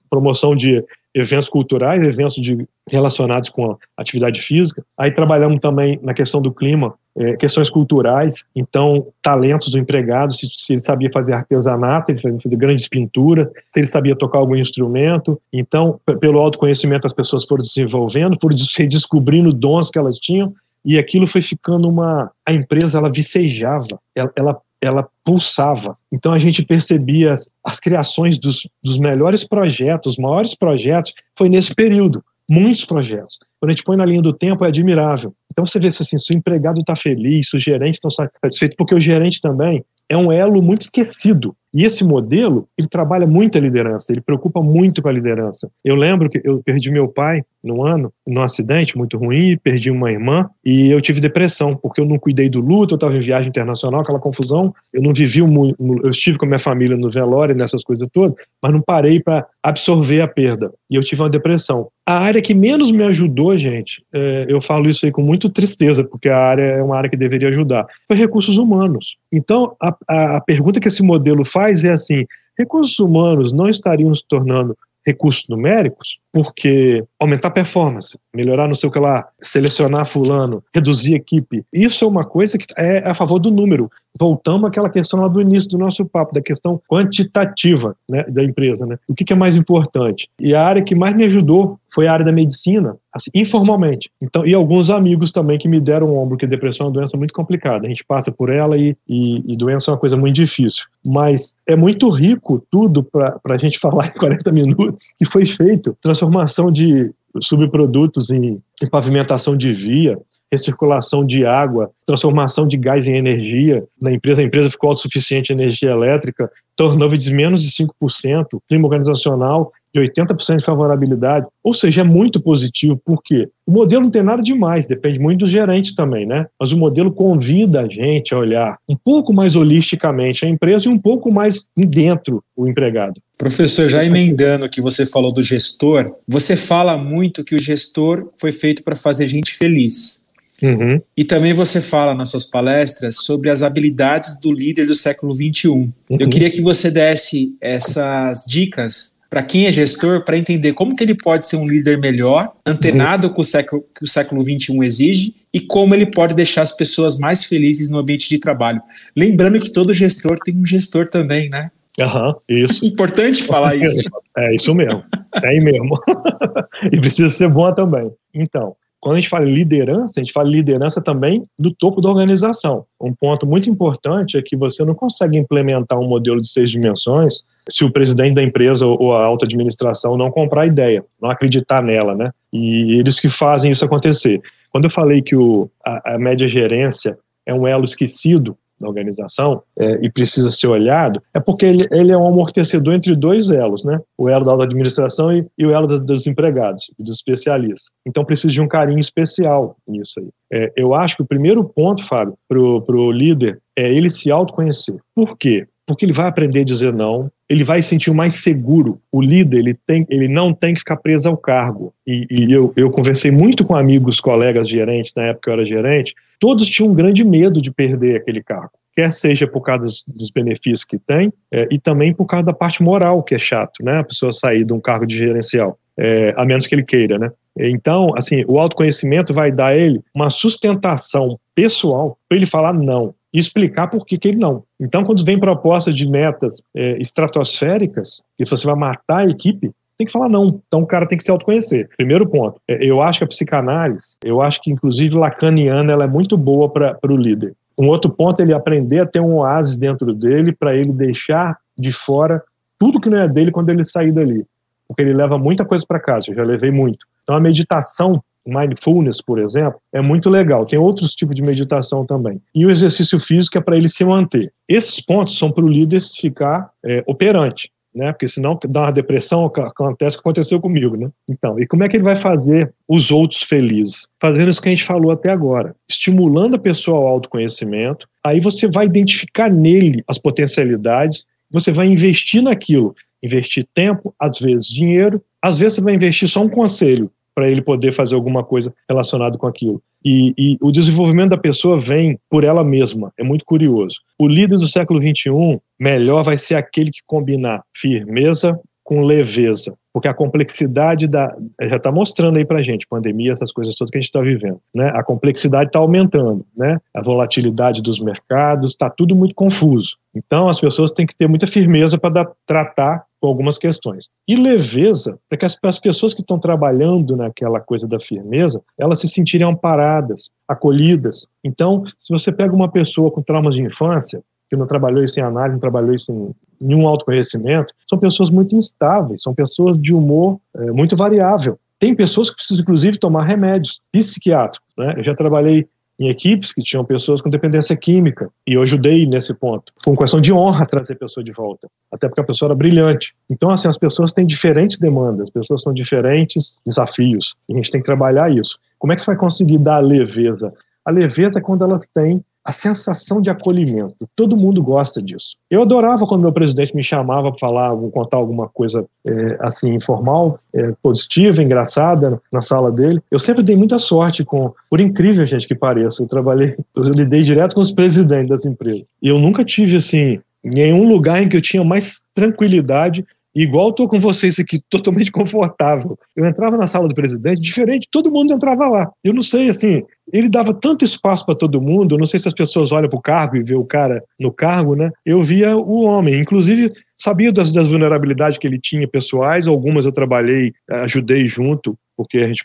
Speaker 2: promoção de eventos culturais, eventos de, relacionados com atividade física. Aí trabalhamos também na questão do clima, é, questões culturais, então talentos do empregado, se, se, ele sabia fazer artesanato, ele sabia fazer grandes pinturas, se ele sabia tocar algum instrumento. Então, pelo autoconhecimento, as pessoas foram desenvolvendo, foram descobrindo dons que elas tinham e aquilo foi ficando uma a empresa ela vicejava ela, ela ela pulsava. Então a gente percebia as, as criações dos, dos melhores projetos, os maiores projetos, foi nesse período. Muitos projetos. Quando a gente põe na linha do tempo, é admirável. Então você vê assim, se o empregado está feliz, se o gerente está satisfeito, porque o gerente também é um elo muito esquecido. E esse modelo, ele trabalha muito a liderança, ele preocupa muito com a liderança. Eu lembro que eu perdi meu pai num ano, num acidente muito ruim, perdi uma irmã e eu tive depressão, porque eu não cuidei do luto, eu estava em viagem internacional, aquela confusão, eu não vivi, um, eu estive com a minha família no velório, nessas coisas todas, mas não parei para absorver a perda. E eu tive uma depressão. A área que menos me ajudou, gente, é, eu falo isso aí com muita tristeza, porque a área é uma área que deveria ajudar, foi recursos humanos. Então, a, a, a pergunta que esse modelo faz é assim: recursos humanos não estariam se tornando recursos numéricos, porque aumentar a performance, melhorar não sei o que lá, selecionar fulano, reduzir equipe, isso é uma coisa que é a favor do número. Voltamos àquela questão lá do início do nosso papo, da questão quantitativa né, da empresa. Né? O que, que é mais importante? E a área que mais me ajudou foi a área da medicina, assim, informalmente. Então, e alguns amigos também que me deram o ombro, que depressão é uma doença muito complicada. A gente passa por ela e, e, e doença é uma coisa muito difícil. Mas é muito rico tudo para a gente falar em 40 minutos que foi feito transformação de subprodutos em, em pavimentação de via, recirculação de água, transformação de gás em energia. Na empresa, a empresa ficou autossuficiente em energia elétrica, turnover de menos de 5%, clima organizacional de 80% de favorabilidade. Ou seja, é muito positivo, porque o modelo não tem nada demais, depende muito dos gerentes também, né? Mas o modelo convida a gente a olhar um pouco mais holisticamente a empresa e um pouco mais dentro o empregado.
Speaker 1: Professor, já emendando o que você falou do gestor, você fala muito que o gestor foi feito para fazer gente feliz. Uhum. E também você fala nas suas palestras sobre as habilidades do líder do século XXI. Uhum. Eu queria que você desse essas dicas para quem é gestor para entender como que ele pode ser um líder melhor, antenado uhum. com o século que o século XXI exige e como ele pode deixar as pessoas mais felizes no ambiente de trabalho. Lembrando que todo gestor tem um gestor também, né?
Speaker 2: Aham, isso.
Speaker 1: Importante falar isso.
Speaker 2: É isso mesmo. É aí mesmo. e precisa ser bom também. Então, quando a gente fala liderança, a gente fala liderança também do topo da organização. Um ponto muito importante é que você não consegue implementar um modelo de seis dimensões se o presidente da empresa ou a alta administração não comprar a ideia, não acreditar nela, né? E eles que fazem isso acontecer. Quando eu falei que o, a, a média gerência é um elo esquecido, na organização é, e precisa ser olhado, é porque ele, ele, é um amortecedor entre dois elos, né? O elo da administração e, e o elo dos, dos empregados, dos especialistas. Então precisa de um carinho especial nisso aí. É, eu acho que o primeiro ponto, Fábio, para o líder é ele se autoconhecer. Por quê? porque ele vai aprender a dizer não, ele vai se sentir mais seguro. O líder, ele, tem, ele não tem que ficar preso ao cargo. E, e eu, eu conversei muito com amigos, colegas gerentes, na época eu era gerente, todos tinham um grande medo de perder aquele cargo. Quer seja por causa dos, benefícios que tem, é, e também por causa da parte moral, que é chato, né? A pessoa sair de um cargo de gerencial, é, a menos que ele queira, né? Então, assim, o autoconhecimento vai dar ele uma sustentação pessoal para ele falar não e explicar por que, que ele não. Então, quando vem proposta de metas é, estratosféricas, que você vai matar a equipe, tem que falar não. Então o cara tem que se autoconhecer. Primeiro ponto. É, eu acho que a psicanálise, eu acho que inclusive lacaniana, ela é muito boa para o líder. Um outro ponto é ele aprender a ter um oásis dentro dele para ele deixar de fora tudo que não é dele quando ele sair dali. Porque ele leva muita coisa para casa, eu já levei muito. Então a meditação mindfulness, por exemplo, é muito legal. Tem outros tipos de meditação também. E o exercício físico é para ele se manter. Esses pontos são para o líder ficar é, operante. Né? Porque senão dá uma depressão, acontece o que aconteceu comigo, né? Então, e como é que ele vai fazer os outros felizes? Fazendo isso que a gente falou até agora, estimulando a pessoa ao autoconhecimento, aí você vai identificar nele as potencialidades, você vai investir naquilo, investir tempo, às vezes dinheiro, às vezes você vai investir só um conselho, para ele poder fazer alguma coisa relacionada com aquilo. E, e, o desenvolvimento da pessoa vem por ela mesma. É muito curioso. O líder do século XXI, melhor vai ser aquele que combinar firmeza com leveza, porque a complexidade da já está mostrando aí para gente pandemia, essas coisas todas que a gente está vivendo, né? A complexidade está aumentando, né? A volatilidade dos mercados está tudo muito confuso. Então as pessoas têm que ter muita firmeza para tratar com algumas questões. E leveza, para que as, as pessoas que estão trabalhando naquela coisa da firmeza, elas se sentirem amparadas, acolhidas. Então, se você pega uma pessoa com traumas de infância, que não trabalhou isso em análise, não trabalhou isso em nenhum autoconhecimento, são pessoas muito instáveis, são pessoas de humor é, muito variável. Tem pessoas que precisam, inclusive, tomar remédios psiquiátricos. Né? Eu já trabalhei em equipes que tinham pessoas com dependência química, e eu ajudei nesse ponto. Foi uma questão de honra trazer a pessoa de volta, até porque a pessoa era brilhante. Então, assim, as pessoas têm diferentes demandas, as pessoas têm diferentes desafios, e a gente tem que trabalhar isso. Como é que você vai conseguir dar leveza? A leveza é quando elas têm a sensação de acolhimento. Todo mundo gosta disso. Eu adorava quando meu presidente me chamava para falar, contar alguma coisa é, assim informal, é, positiva, engraçada na sala dele. Eu sempre dei muita sorte com, por incrível gente que pareça, eu trabalhei, eu lidei direto com os presidentes das empresas. E eu nunca tive assim nenhum lugar em que eu tinha mais tranquilidade igual estou com vocês aqui, totalmente confortável. Eu entrava na sala do presidente, diferente, todo mundo entrava lá. Eu não sei, assim, ele dava tanto espaço para todo mundo, eu não sei se as pessoas olham para o cargo e vê o cara no cargo, né? Eu via o homem, inclusive sabia das, das vulnerabilidades que ele tinha pessoais, algumas eu trabalhei, ajudei junto, porque a gente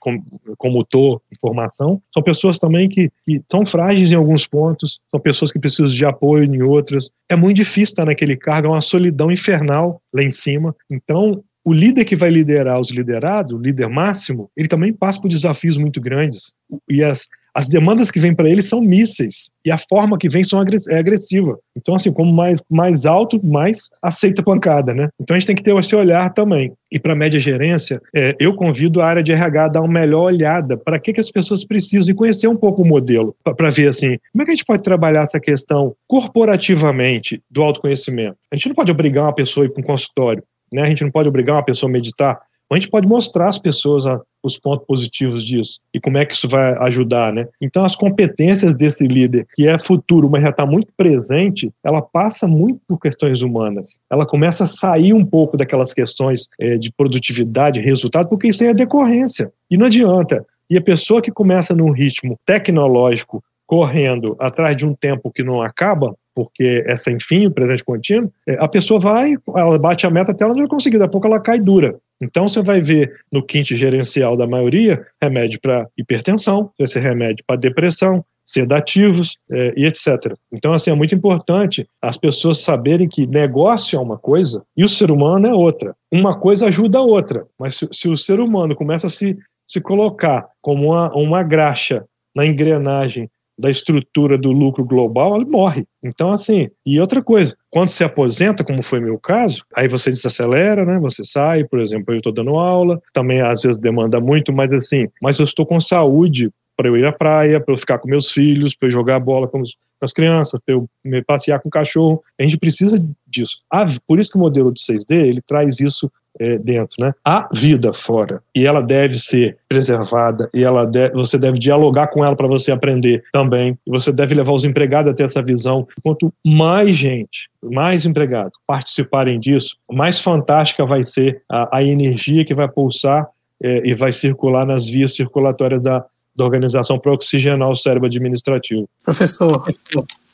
Speaker 2: comutou informação, são pessoas também que, que, são frágeis em alguns pontos, são pessoas que precisam de apoio em outras. É muito difícil estar naquele cargo, é uma solidão infernal lá em cima. Então, o líder que vai liderar os liderados, o líder máximo, ele também passa por desafios muito grandes. E as, as demandas que vêm para ele são mísseis e a forma que vem são é agressiva. Então, assim, como mais, mais alto, mais aceita pancada, né? Então a gente tem que ter esse olhar também. E para a média gerência, é, eu convido a área de RH a dar uma melhor olhada para que, que as pessoas precisam e conhecer um pouco o modelo, para ver assim, como é que a gente pode trabalhar essa questão corporativamente do autoconhecimento. A gente não pode obrigar uma pessoa a ir para um consultório, né? A gente não pode obrigar uma pessoa a meditar, a gente pode mostrar às pessoas a, os pontos positivos disso e como é que isso vai ajudar, né? Então, as competências desse líder, que é futuro, mas já está muito presente, ela passa muito por questões humanas. Ela começa a sair um pouco daquelas questões é, de produtividade, resultado, porque isso aí é decorrência. E não adianta. E a pessoa que começa num ritmo tecnológico, correndo atrás de um tempo que não acaba, porque é sem fim, o presente contínuo, é, a pessoa vai, ela bate a meta até ela não conseguir, daqui a pouco ela cai dura. Então você vai ver no quinto gerencial da maioria remédio para hipertensão, ser remédio para depressão, sedativos é, e etc. Então, assim, é muito importante as pessoas saberem que negócio é uma coisa e o ser humano é outra. Uma coisa ajuda a outra, mas se, se o ser humano começa a se, se colocar como uma, uma graxa na engrenagem da estrutura do lucro global, ele morre. Então, assim, e outra coisa, quando se aposenta, como foi meu caso, aí você desacelera, né? Você sai, por exemplo, eu estou dando aula, também às vezes demanda muito, mas assim, mas eu estou com saúde para eu ir à praia, para eu ficar com meus filhos, para eu jogar bola com as crianças, para eu me passear com o cachorro. A gente precisa disso. Por isso que o modelo de 6D ele traz isso é, dentro, né? Há vida fora e ela deve ser preservada e ela deve, você deve dialogar com ela para você aprender também. Você deve levar os empregados a ter essa visão. Quanto mais gente, mais empregados participarem disso, mais fantástica vai ser a, a energia que vai pulsar é, e vai circular nas vias circulatórias da, da organização para oxigenar o cérebro administrativo.
Speaker 4: Professor,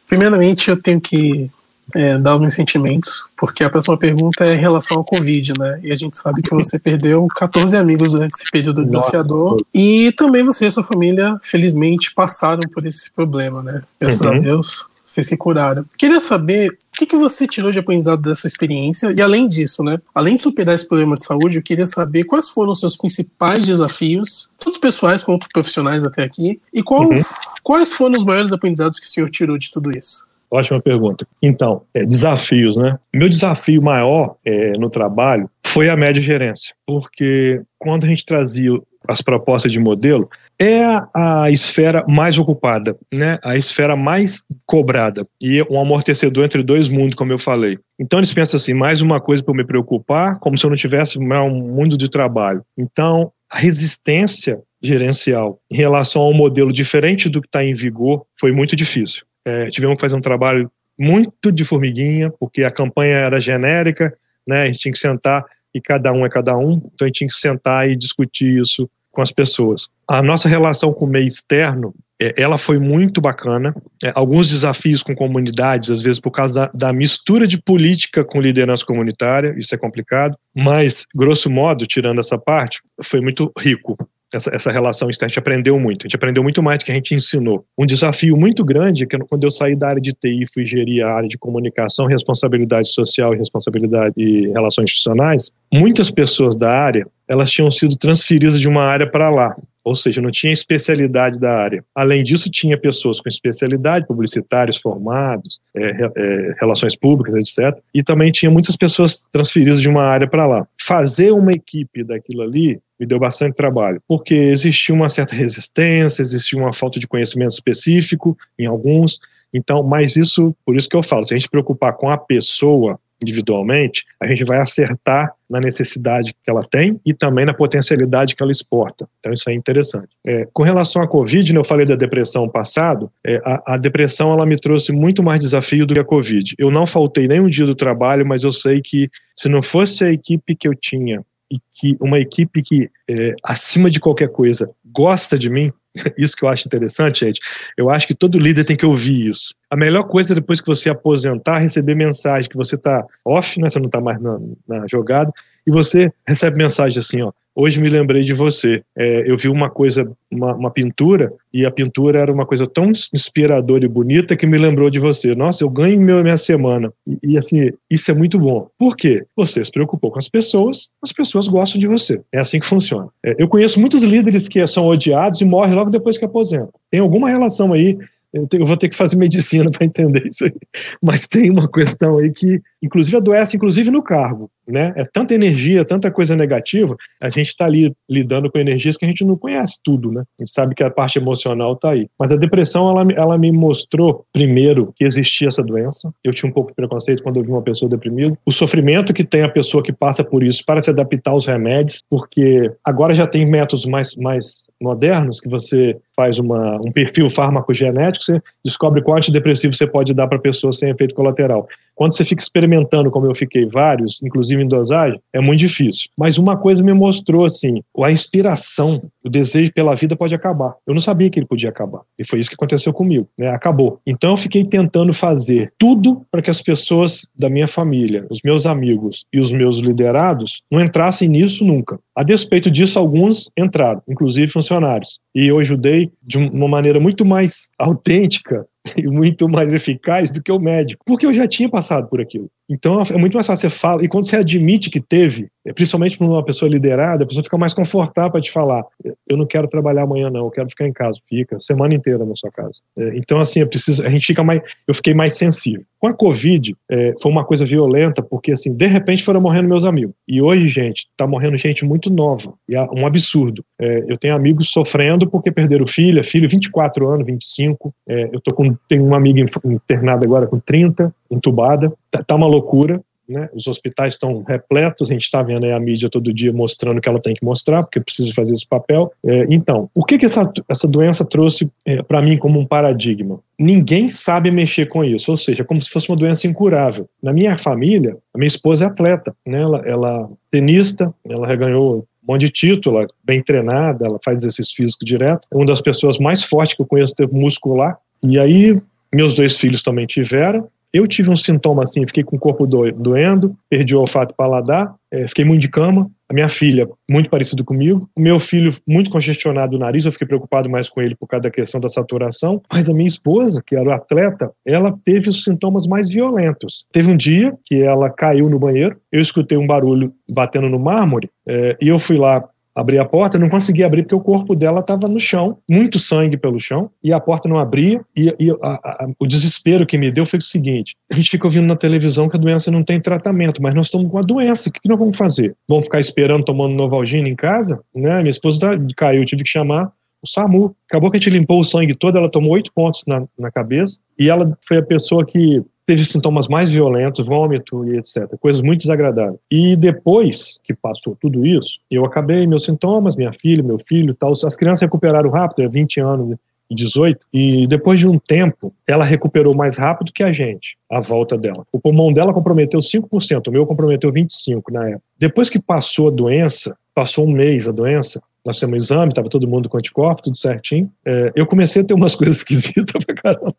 Speaker 4: primeiramente eu tenho que é, dar alguns sentimentos, porque a próxima pergunta é em relação ao Covid, né? E a gente sabe que você perdeu 14 amigos durante esse período desafiador. Nossa. E também você e sua família, felizmente, passaram por esse problema, né? Graças uhum. a Deus, vocês se curaram. Queria saber o que, que você tirou de aprendizado dessa experiência? E além disso, né? Além de superar esse problema de saúde, eu queria saber quais foram os seus principais desafios, tanto pessoais quanto profissionais até aqui, e qual, uhum. quais foram os maiores aprendizados que o senhor tirou de tudo isso?
Speaker 2: Ótima pergunta. Então, é, desafios, né? Meu desafio maior é, no trabalho foi a média gerência, porque quando a gente trazia as propostas de modelo, é a, esfera mais ocupada, né? a esfera mais cobrada e um amortecedor entre dois mundos, como eu falei. Então eles pensam assim, mais uma coisa para me preocupar, como se eu não tivesse um mundo de trabalho. Então a resistência gerencial em relação a um modelo diferente do que está em vigor foi muito difícil. É, tivemos que fazer um trabalho muito de formiguinha, porque a campanha era genérica, né? A gente tinha que sentar e cada um é cada um, então a gente tinha que sentar e discutir isso com as pessoas. A nossa relação com o meio externo, é, ela foi muito bacana. É, alguns desafios com comunidades, às vezes por causa da, da, mistura de política com liderança comunitária, isso é complicado, mas, grosso modo, tirando essa parte, foi muito rico essa, essa relação externa. A gente aprendeu muito, a gente aprendeu muito mais do que a gente ensinou. Um desafio muito grande é que quando eu saí da área de TI e fui gerir a área de comunicação, responsabilidade social e responsabilidade e relações institucionais, muitas pessoas da área elas tinham sido transferidas de uma área para lá. Ou seja, não tinha especialidade da área. Além disso, tinha pessoas com especialidade, publicitários formados, é, é, relações públicas, etc. E também tinha muitas pessoas transferidas de uma área para lá. Fazer uma equipe daquilo ali me deu bastante trabalho, porque existia uma certa resistência, existia uma falta de conhecimento específico em alguns. Então, mas isso, por isso que eu falo, se a gente preocupar com a pessoa, individualmente, a gente vai acertar na necessidade que ela tem e também na potencialidade que ela exporta. Então isso é interessante. É, com relação à Covid, né, eu falei da depressão passado, é, a, a, depressão ela me trouxe muito mais desafio do que a Covid. Eu não faltei nem um dia do trabalho, mas eu sei que se não fosse a equipe que eu tinha e que uma equipe que, é, acima de qualquer coisa, gosta de mim, isso que eu acho interessante, gente. Eu acho que todo líder tem que ouvir isso. A melhor coisa depois que você aposentar, receber mensagem que você está off, né? Você não está mais na, na jogada, e você recebe mensagem assim, ó, hoje me lembrei de você. É, eu vi uma coisa, uma, uma, pintura, e a pintura era uma coisa tão inspiradora e bonita que me lembrou de você. Nossa, eu ganho meu, minha semana. E, e, assim, isso é muito bom. Por quê? Você se preocupou com as pessoas, as pessoas gostam de você. É assim que funciona. É, eu conheço muitos líderes que são odiados e morrem logo depois que aposentam. Tem alguma relação aí eu, eu, vou ter que fazer medicina para entender isso aí. Mas tem uma questão aí que, inclusive, adoece, inclusive no cargo né? É tanta energia, tanta coisa negativa, a gente está ali lidando com energias que a gente não conhece tudo, né? A gente sabe que a parte emocional está aí. Mas a depressão, ela, ela me mostrou, primeiro, que existia essa doença. Eu tinha um pouco de preconceito quando eu vi uma pessoa deprimida. O sofrimento que tem a pessoa que passa por isso para se adaptar aos remédios, porque agora já tem métodos mais, mais modernos que você faz uma, um perfil farmacogenético, você descobre qual antidepressivo você pode dar para a pessoa sem efeito colateral. Quando você fica experimentando, como eu fiquei vários, inclusive em dosagem, é muito difícil. Mas uma coisa me mostrou assim, a inspiração, o desejo pela vida pode acabar. Eu não sabia que ele podia acabar. E foi isso que aconteceu comigo, né? Acabou. Então eu fiquei tentando fazer tudo para que as pessoas da minha família, os meus amigos e os meus liderados não entrassem nisso nunca. A despeito disso, alguns entraram, inclusive funcionários. E eu ajudei de uma maneira muito mais autêntica e muito mais eficaz do que o médico, porque eu já tinha passado por aquilo. Então é muito mais fácil você falar, e quando você admite que teve, principalmente para uma pessoa liderada, a pessoa fica mais confortável para te falar: eu não quero trabalhar amanhã, não, eu quero ficar em casa. Fica, semana inteira na sua casa. É, então, assim, eu preciso, a gente fica mais, eu fiquei mais sensível. Com a Covid, é, foi uma coisa violenta, porque, assim, de repente foram morrendo meus amigos. E hoje, gente, tá morrendo gente muito nova, e é um absurdo. É, eu tenho amigos sofrendo porque perderam filha, filho 24 anos, 25. É, eu tô com, tenho uma amiga internada agora com 30, entubada. Tá, tá uma loucura. Né? Os hospitais estão repletos, a gente está vendo a mídia todo dia mostrando o que ela tem que mostrar, porque precisa fazer esse papel. É, então, o que, que essa, essa doença trouxe é, para mim como um paradigma? Ninguém sabe mexer com isso, ou seja, como se fosse uma doença incurável. Na minha família, a minha esposa é atleta, né? ela, ela tenista, ela reganhou um monte de título, ela é bem treinada, ela faz exercício físico direto. É uma das pessoas mais fortes que eu conheço muscular. E aí, meus dois filhos também tiveram. Eu tive um sintoma assim, fiquei com o corpo doendo, perdi o olfato paladar, é, fiquei muito de cama. A minha filha, muito parecido comigo. O meu filho, muito congestionado o nariz, eu fiquei preocupado mais com ele por causa da questão da saturação. Mas a minha esposa, que era atleta, ela teve os sintomas mais violentos. Teve um dia que ela caiu no banheiro, eu escutei um barulho batendo no mármore, é, e eu fui lá abrir a porta, não conseguia abrir porque o corpo dela estava no chão, muito sangue pelo chão, e a porta não abria. E, e a, a, o desespero que me deu foi o seguinte: a gente fica ouvindo na televisão que a doença não tem tratamento, mas nós estamos com a doença, o que nós vamos fazer? Vamos ficar esperando tomando Novalgina em casa? Né? Minha esposa tá, caiu, tive que chamar o SAMU. Acabou que a gente limpou o sangue todo, ela tomou oito pontos na, na cabeça, e ela foi a pessoa que teve sintomas mais violentos, vômito e etc. Coisas muito desagradáveis. E depois que passou tudo isso, eu acabei meus sintomas, minha filha, meu filho, tal. As crianças recuperaram rápido, é 20 anos e 18, e depois de um tempo, ela recuperou mais rápido que a gente, a volta dela. O pulmão dela comprometeu 5%, o meu comprometeu 25% na época. Depois que passou a doença, passou um mês a doença, nós fizemos um exame, estava todo mundo com anticorpo, tudo certinho. É, eu comecei a ter umas coisas esquisitas pra caramba.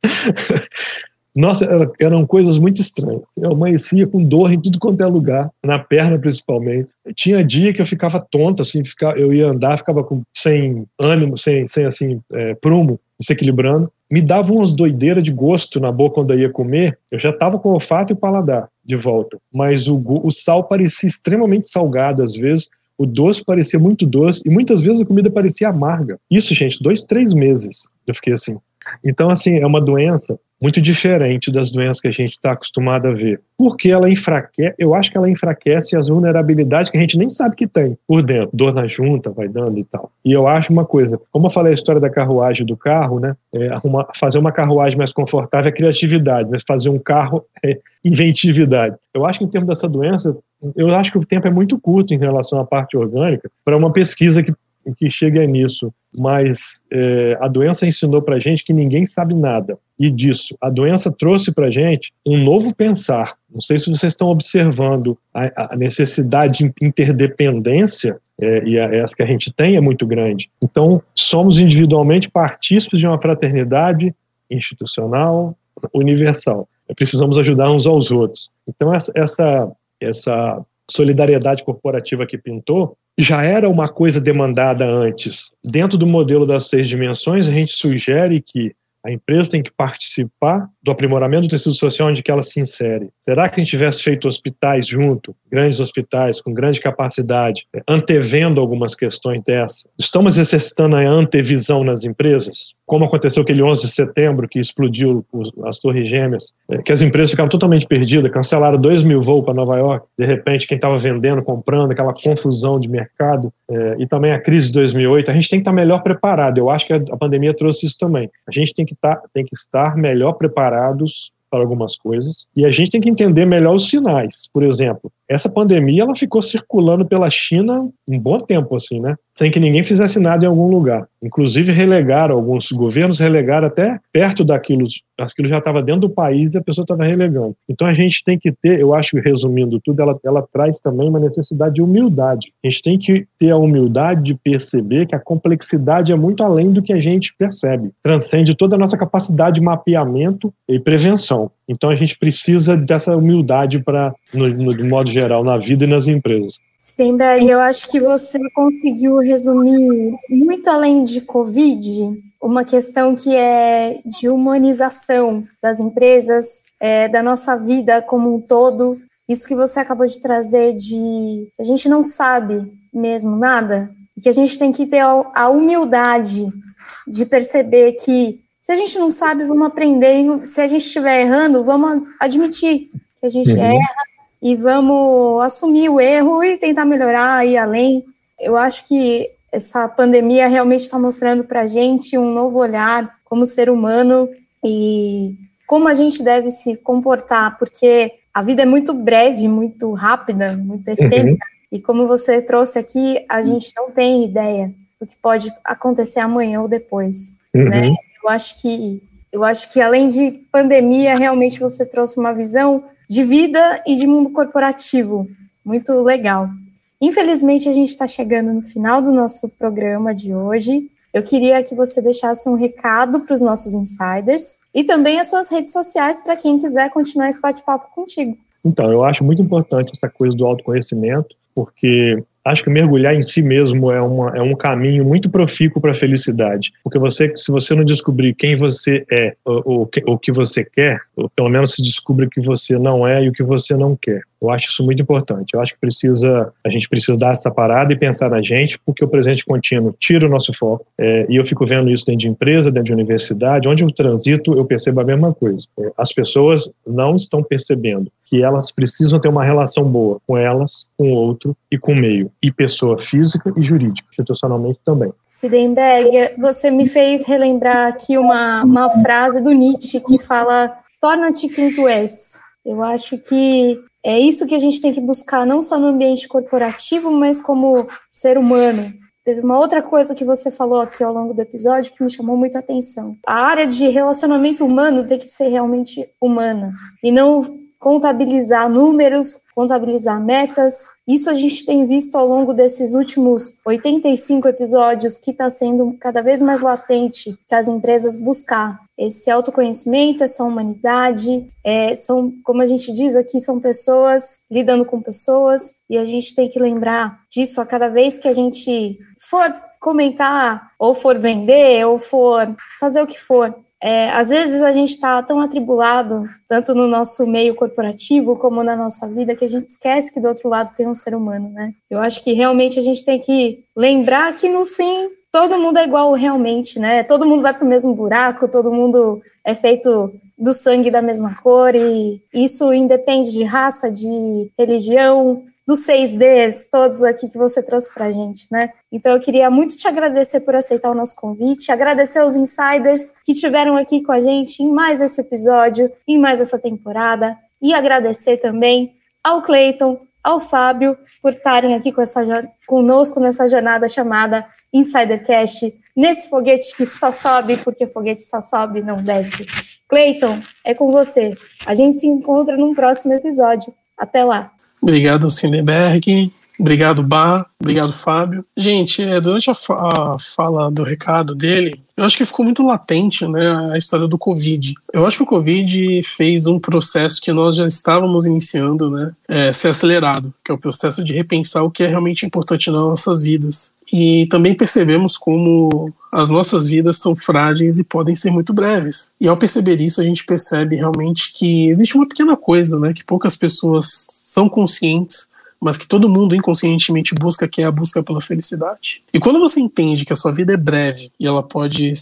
Speaker 2: Nossa, eram coisas muito estranhas. Eu amanhecia com dor em tudo quanto é lugar, na perna principalmente. Tinha dia que eu ficava tonto, assim, ficava, eu ia andar, ficava com, sem ânimo, sem, sem assim, é, prumo, se equilibrando. Me dava umas doideiras de gosto na boca quando eu ia comer. Eu já estava com o olfato e o paladar de volta. Mas o, o sal parecia extremamente salgado às vezes, O doce parecia muito doce e muitas vezes a comida parecia amarga. Isso, gente, dois, três meses eu fiquei assim. Então, assim, é uma doença muito diferente das doenças que a gente está acostumado a ver. Porque ela enfraquece, eu acho que ela enfraquece as vulnerabilidades que a gente nem sabe que tem por dentro. Dor na junta, vai dando e tal. E eu acho uma coisa, como eu falei a história da carruagem do carro, né? É, fazer uma carruagem mais confortável é criatividade, mas fazer um carro é inventividade. Eu acho que em termos dessa doença, eu acho que o tempo é muito curto em relação à parte orgânica para uma pesquisa que que chegue nisso, mas é, a doença ensinou para gente que ninguém sabe nada. E disso, a doença trouxe para gente um novo pensar. Não sei se vocês estão observando a, a necessidade de interdependência é, e a, essa que a gente tem é muito grande. Então, somos individualmente partícipes de uma fraternidade institucional, universal. Precisamos ajudar uns aos outros. Então, essa, essa solidariedade corporativa que pintou já era uma coisa demandada antes. Dentro do modelo das seis dimensões, a gente sugere que a empresa tem que participar do aprimoramento do tecido social onde que ela se insere. Será que a gente tivesse feito hospitais junto, grandes hospitais com grande capacidade, antevendo algumas questões dessas? Estamos exercitando a antevisão nas empresas? Como aconteceu aquele 11 de setembro que explodiu as torres gêmeas, é, que as empresas ficaram totalmente perdidas, cancelaram 2 mil voos para Nova York, de repente quem estava vendendo, comprando, aquela confusão de mercado, é, e também a crise de 2008, a gente tem que estar melhor preparado. Eu acho que a pandemia trouxe isso também. A gente tem que tá, tem que estar melhor preparados para algumas coisas e a gente tem que entender melhor os sinais. Por exemplo, essa pandemia ela ficou circulando pela China um bom tempo assim, né? Sem que ninguém fizesse nada em algum lugar. Inclusive relegaram alguns governos relegaram até perto daquilo, aquilo já estava dentro do país e a pessoa estava relegando. Então a gente tem que ter, eu acho que resumindo tudo, ela, ela traz também uma necessidade de humildade. A gente tem que ter a humildade de perceber que a complexidade é muito além do que a gente percebe. Transcende toda a nossa capacidade de mapeamento e prevenção. Então a gente precisa dessa humildade para, no, no, de modo geral, na vida e nas empresas.
Speaker 3: Stenberg, eu acho que você conseguiu resumir muito além de Covid, uma questão que é de humanização das empresas, é, da nossa vida como um todo. Isso que você acabou de trazer de a gente não sabe mesmo nada, e que a gente tem que ter a humildade de perceber que se a gente não sabe, vamos aprender. E se a gente estiver errando, vamos admitir que a gente uhum. erra e vamos assumir o erro e tentar melhorar, ir além. Eu acho que essa pandemia realmente está mostrando para a gente um novo olhar como ser humano e como a gente deve se comportar, porque a vida é muito breve, muito rápida, muito efêmera. Uhum. E como você trouxe aqui, a gente não tem ideia do que pode acontecer amanhã ou depois, uhum. né? Eu acho que eu acho que além de pandemia, realmente você trouxe uma visão de vida e de mundo corporativo muito legal. Infelizmente, a gente está chegando no final do nosso programa de hoje. Eu queria que você deixasse um recado para os nossos insiders e também as suas redes sociais para quem quiser continuar esse bate-papo contigo.
Speaker 2: Então, eu acho muito importante essa coisa do autoconhecimento, porque acho que mergulhar em si mesmo é, uma, é um caminho muito profícuo para a felicidade. Porque você, se você não descobrir quem você é, ou o que você quer, ou pelo menos se descubra que você não é e o que você não quer. Eu acho isso muito importante. Eu acho que precisa, a gente precisa dar essa parada e pensar na gente, porque o presente contínuo tira o nosso foco. É, e eu fico vendo isso dentro de empresa, dentro de universidade, onde eu transito, eu percebo a mesma coisa. É, as pessoas não estão percebendo que elas precisam ter uma relação boa com elas, com o outro e com o meio, e pessoa física e jurídica, institucionalmente também.
Speaker 3: Sidenberg, você me fez relembrar aqui uma, uma frase do Nietzsche que fala: torna-te quem tu és. Eu acho que é isso que a gente tem que buscar, não só no ambiente corporativo, mas como ser humano. Teve uma outra coisa que você falou aqui ao longo do episódio que me chamou muita atenção. A área de relacionamento humano tem que ser realmente humana e não contabilizar números, contabilizar metas. Isso a gente tem visto ao longo desses últimos 85 episódios que está sendo cada vez mais latente para as empresas buscar esse autoconhecimento, essa humanidade. É, são, como a gente diz aqui, são pessoas lidando com pessoas e a gente tem que lembrar disso a cada vez que a gente for comentar ou for vender ou for fazer o que for É, às vezes a gente está tão atribulado, tanto no nosso meio corporativo como na nossa vida, que a gente esquece que do outro lado tem um ser humano, né? Eu acho que realmente a gente tem que lembrar que no fim todo mundo é igual realmente, né? Todo mundo vai para o mesmo buraco, todo mundo é feito do sangue da mesma cor e isso independe de raça, de religião, dos seis Ds, todos aqui que você trouxe para a gente, né? Então eu queria muito te agradecer por aceitar o nosso convite, agradecer aos insiders que estiveram aqui com a gente em mais esse episódio, em mais essa temporada, e agradecer também ao Clayton, ao Fábio, por estarem aqui com essa, conosco nessa jornada chamada Insidercast, nesse foguete que só sobe, porque foguete só sobe, não desce. Clayton, é com você. A gente se encontra num próximo episódio. Até lá.
Speaker 4: Obrigado, Cinderberg. Obrigado, Bar. Obrigado, Fábio. Gente, é, durante a, a, fala do recado dele, eu acho que ficou muito latente né, a história do Covid. Eu acho que o Covid fez um processo que nós já estávamos iniciando, né, é, ser acelerado, que é o processo de repensar o que é realmente importante nas nossas vidas. E também percebemos como as nossas vidas são frágeis e podem ser muito breves. E ao perceber isso, a gente percebe realmente que existe uma pequena coisa, né, que poucas pessoas são conscientes, mas que todo mundo inconscientemente busca, que é a busca pela felicidade. E quando você entende que a sua vida é breve e ela pode,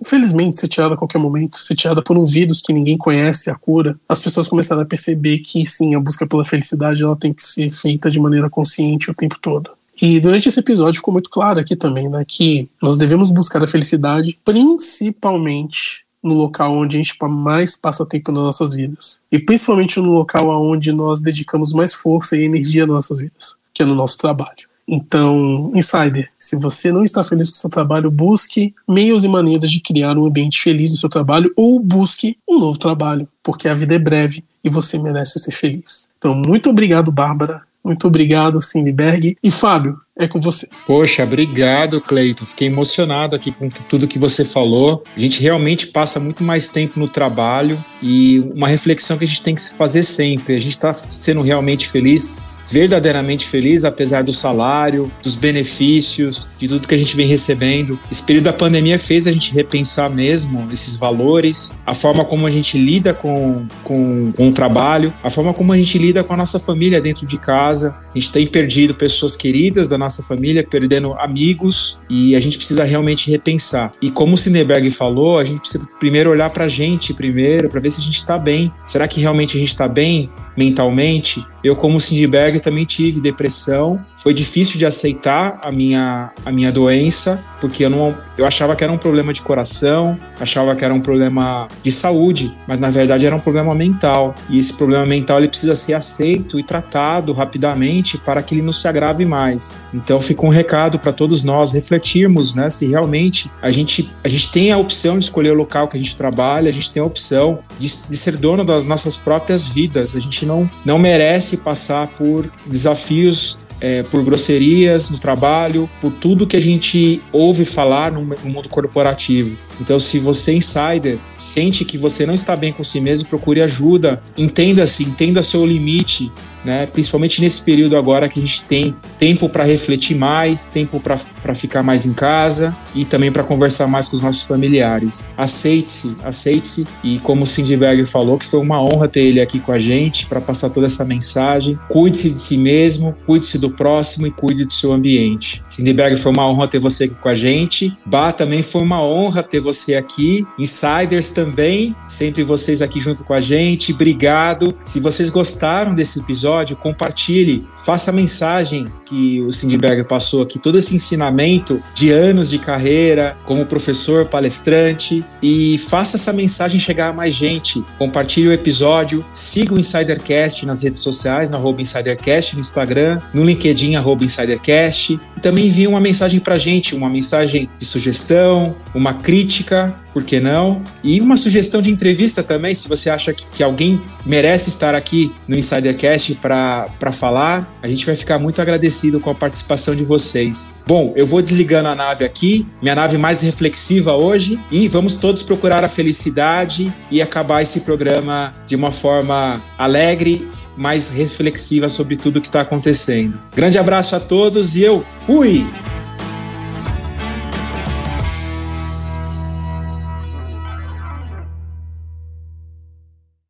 Speaker 4: infelizmente, ser tirada a qualquer momento, ser tirada por um vírus que ninguém conhece, a cura, as pessoas começaram a perceber que sim, a busca pela felicidade ela tem que ser feita de maneira consciente o tempo todo. E durante esse episódio ficou muito claro aqui também, né, que nós devemos buscar a felicidade principalmente no local onde a gente mais passa tempo nas nossas vidas. E principalmente no local onde nós dedicamos mais força e energia nas nossas vidas, que é no nosso trabalho. Então, insider, se você não está feliz com o seu trabalho, busque meios e maneiras de criar um ambiente feliz no seu trabalho ou busque um novo trabalho, porque a vida é breve e você merece ser feliz. Então, muito obrigado, Bárbara. Muito obrigado, Cindyberg. E Fábio, é com você.
Speaker 1: Poxa, obrigado, Cleiton. Fiquei emocionado aqui com tudo que você falou. A gente realmente passa muito mais tempo no trabalho e uma reflexão que a gente tem que fazer sempre. A gente está sendo realmente feliz verdadeiramente feliz, apesar do salário, dos benefícios, de tudo que a gente vem recebendo. Esse período da pandemia fez a gente repensar mesmo esses valores, a forma como a gente lida com, com, com o trabalho, a forma como a gente lida com a nossa família dentro de casa. A gente tem perdido pessoas queridas da nossa família, perdendo amigos, e a gente precisa realmente repensar. E como o Cineberg falou, a gente precisa primeiro olhar para a gente primeiro, para ver se a gente está bem. Será que realmente a gente está bem mentalmente? Eu, como Sindberg, também tive depressão. Foi difícil de aceitar a minha, a minha doença, porque eu, não, eu achava que era um problema de coração, achava que era um problema de saúde, mas na verdade era um problema mental. E esse problema mental ele precisa ser aceito e tratado rapidamente para que ele não se agrave mais. Então fica um recado para todos nós refletirmos né, se realmente a gente, a gente tem a opção de escolher o local que a gente trabalha, a gente tem a opção de, de ser dono das nossas próprias vidas. A gente não, não merece passar por desafios é, por grosserias no trabalho, por tudo que a gente ouve falar no, no, mundo corporativo. Então, se você, insider, sente que você não está bem com si mesmo, procure ajuda, entenda-se, entenda seu limite, né? principalmente nesse período agora que a gente tem tempo para refletir mais, tempo para ficar mais em casa e também para conversar mais com os nossos familiares. Aceite-se, aceite-se e como o Berger falou, que foi uma honra ter ele aqui com a gente para passar toda essa mensagem. Cuide-se de si mesmo, cuide-se do próximo e cuide do seu ambiente. Cindy Berger, foi uma honra ter você aqui com a gente. Bah, também foi uma honra ter você aqui. Insiders também, sempre vocês aqui junto com a gente. Obrigado. Se vocês gostaram desse episódio, compartilhe, faça a mensagem que o Sindberg passou aqui, todo esse ensinamento de anos de carreira como professor, palestrante, e faça essa mensagem chegar a mais gente. Compartilhe o episódio, siga o Insidercast nas redes sociais, arroba Insidercast no Instagram, no LinkedIn, Insidercast, e também envie uma mensagem pra gente, uma mensagem de sugestão, uma crítica, por que não? E uma sugestão de entrevista também, se você acha que, que alguém merece estar aqui no Insidercast para falar, a gente vai ficar muito agradecido com a participação de vocês. Bom, eu vou desligando a nave aqui, minha nave mais reflexiva hoje, e vamos todos procurar a felicidade e acabar esse programa de uma forma alegre mais reflexiva sobre tudo que está acontecendo. Grande abraço a todos e eu fui!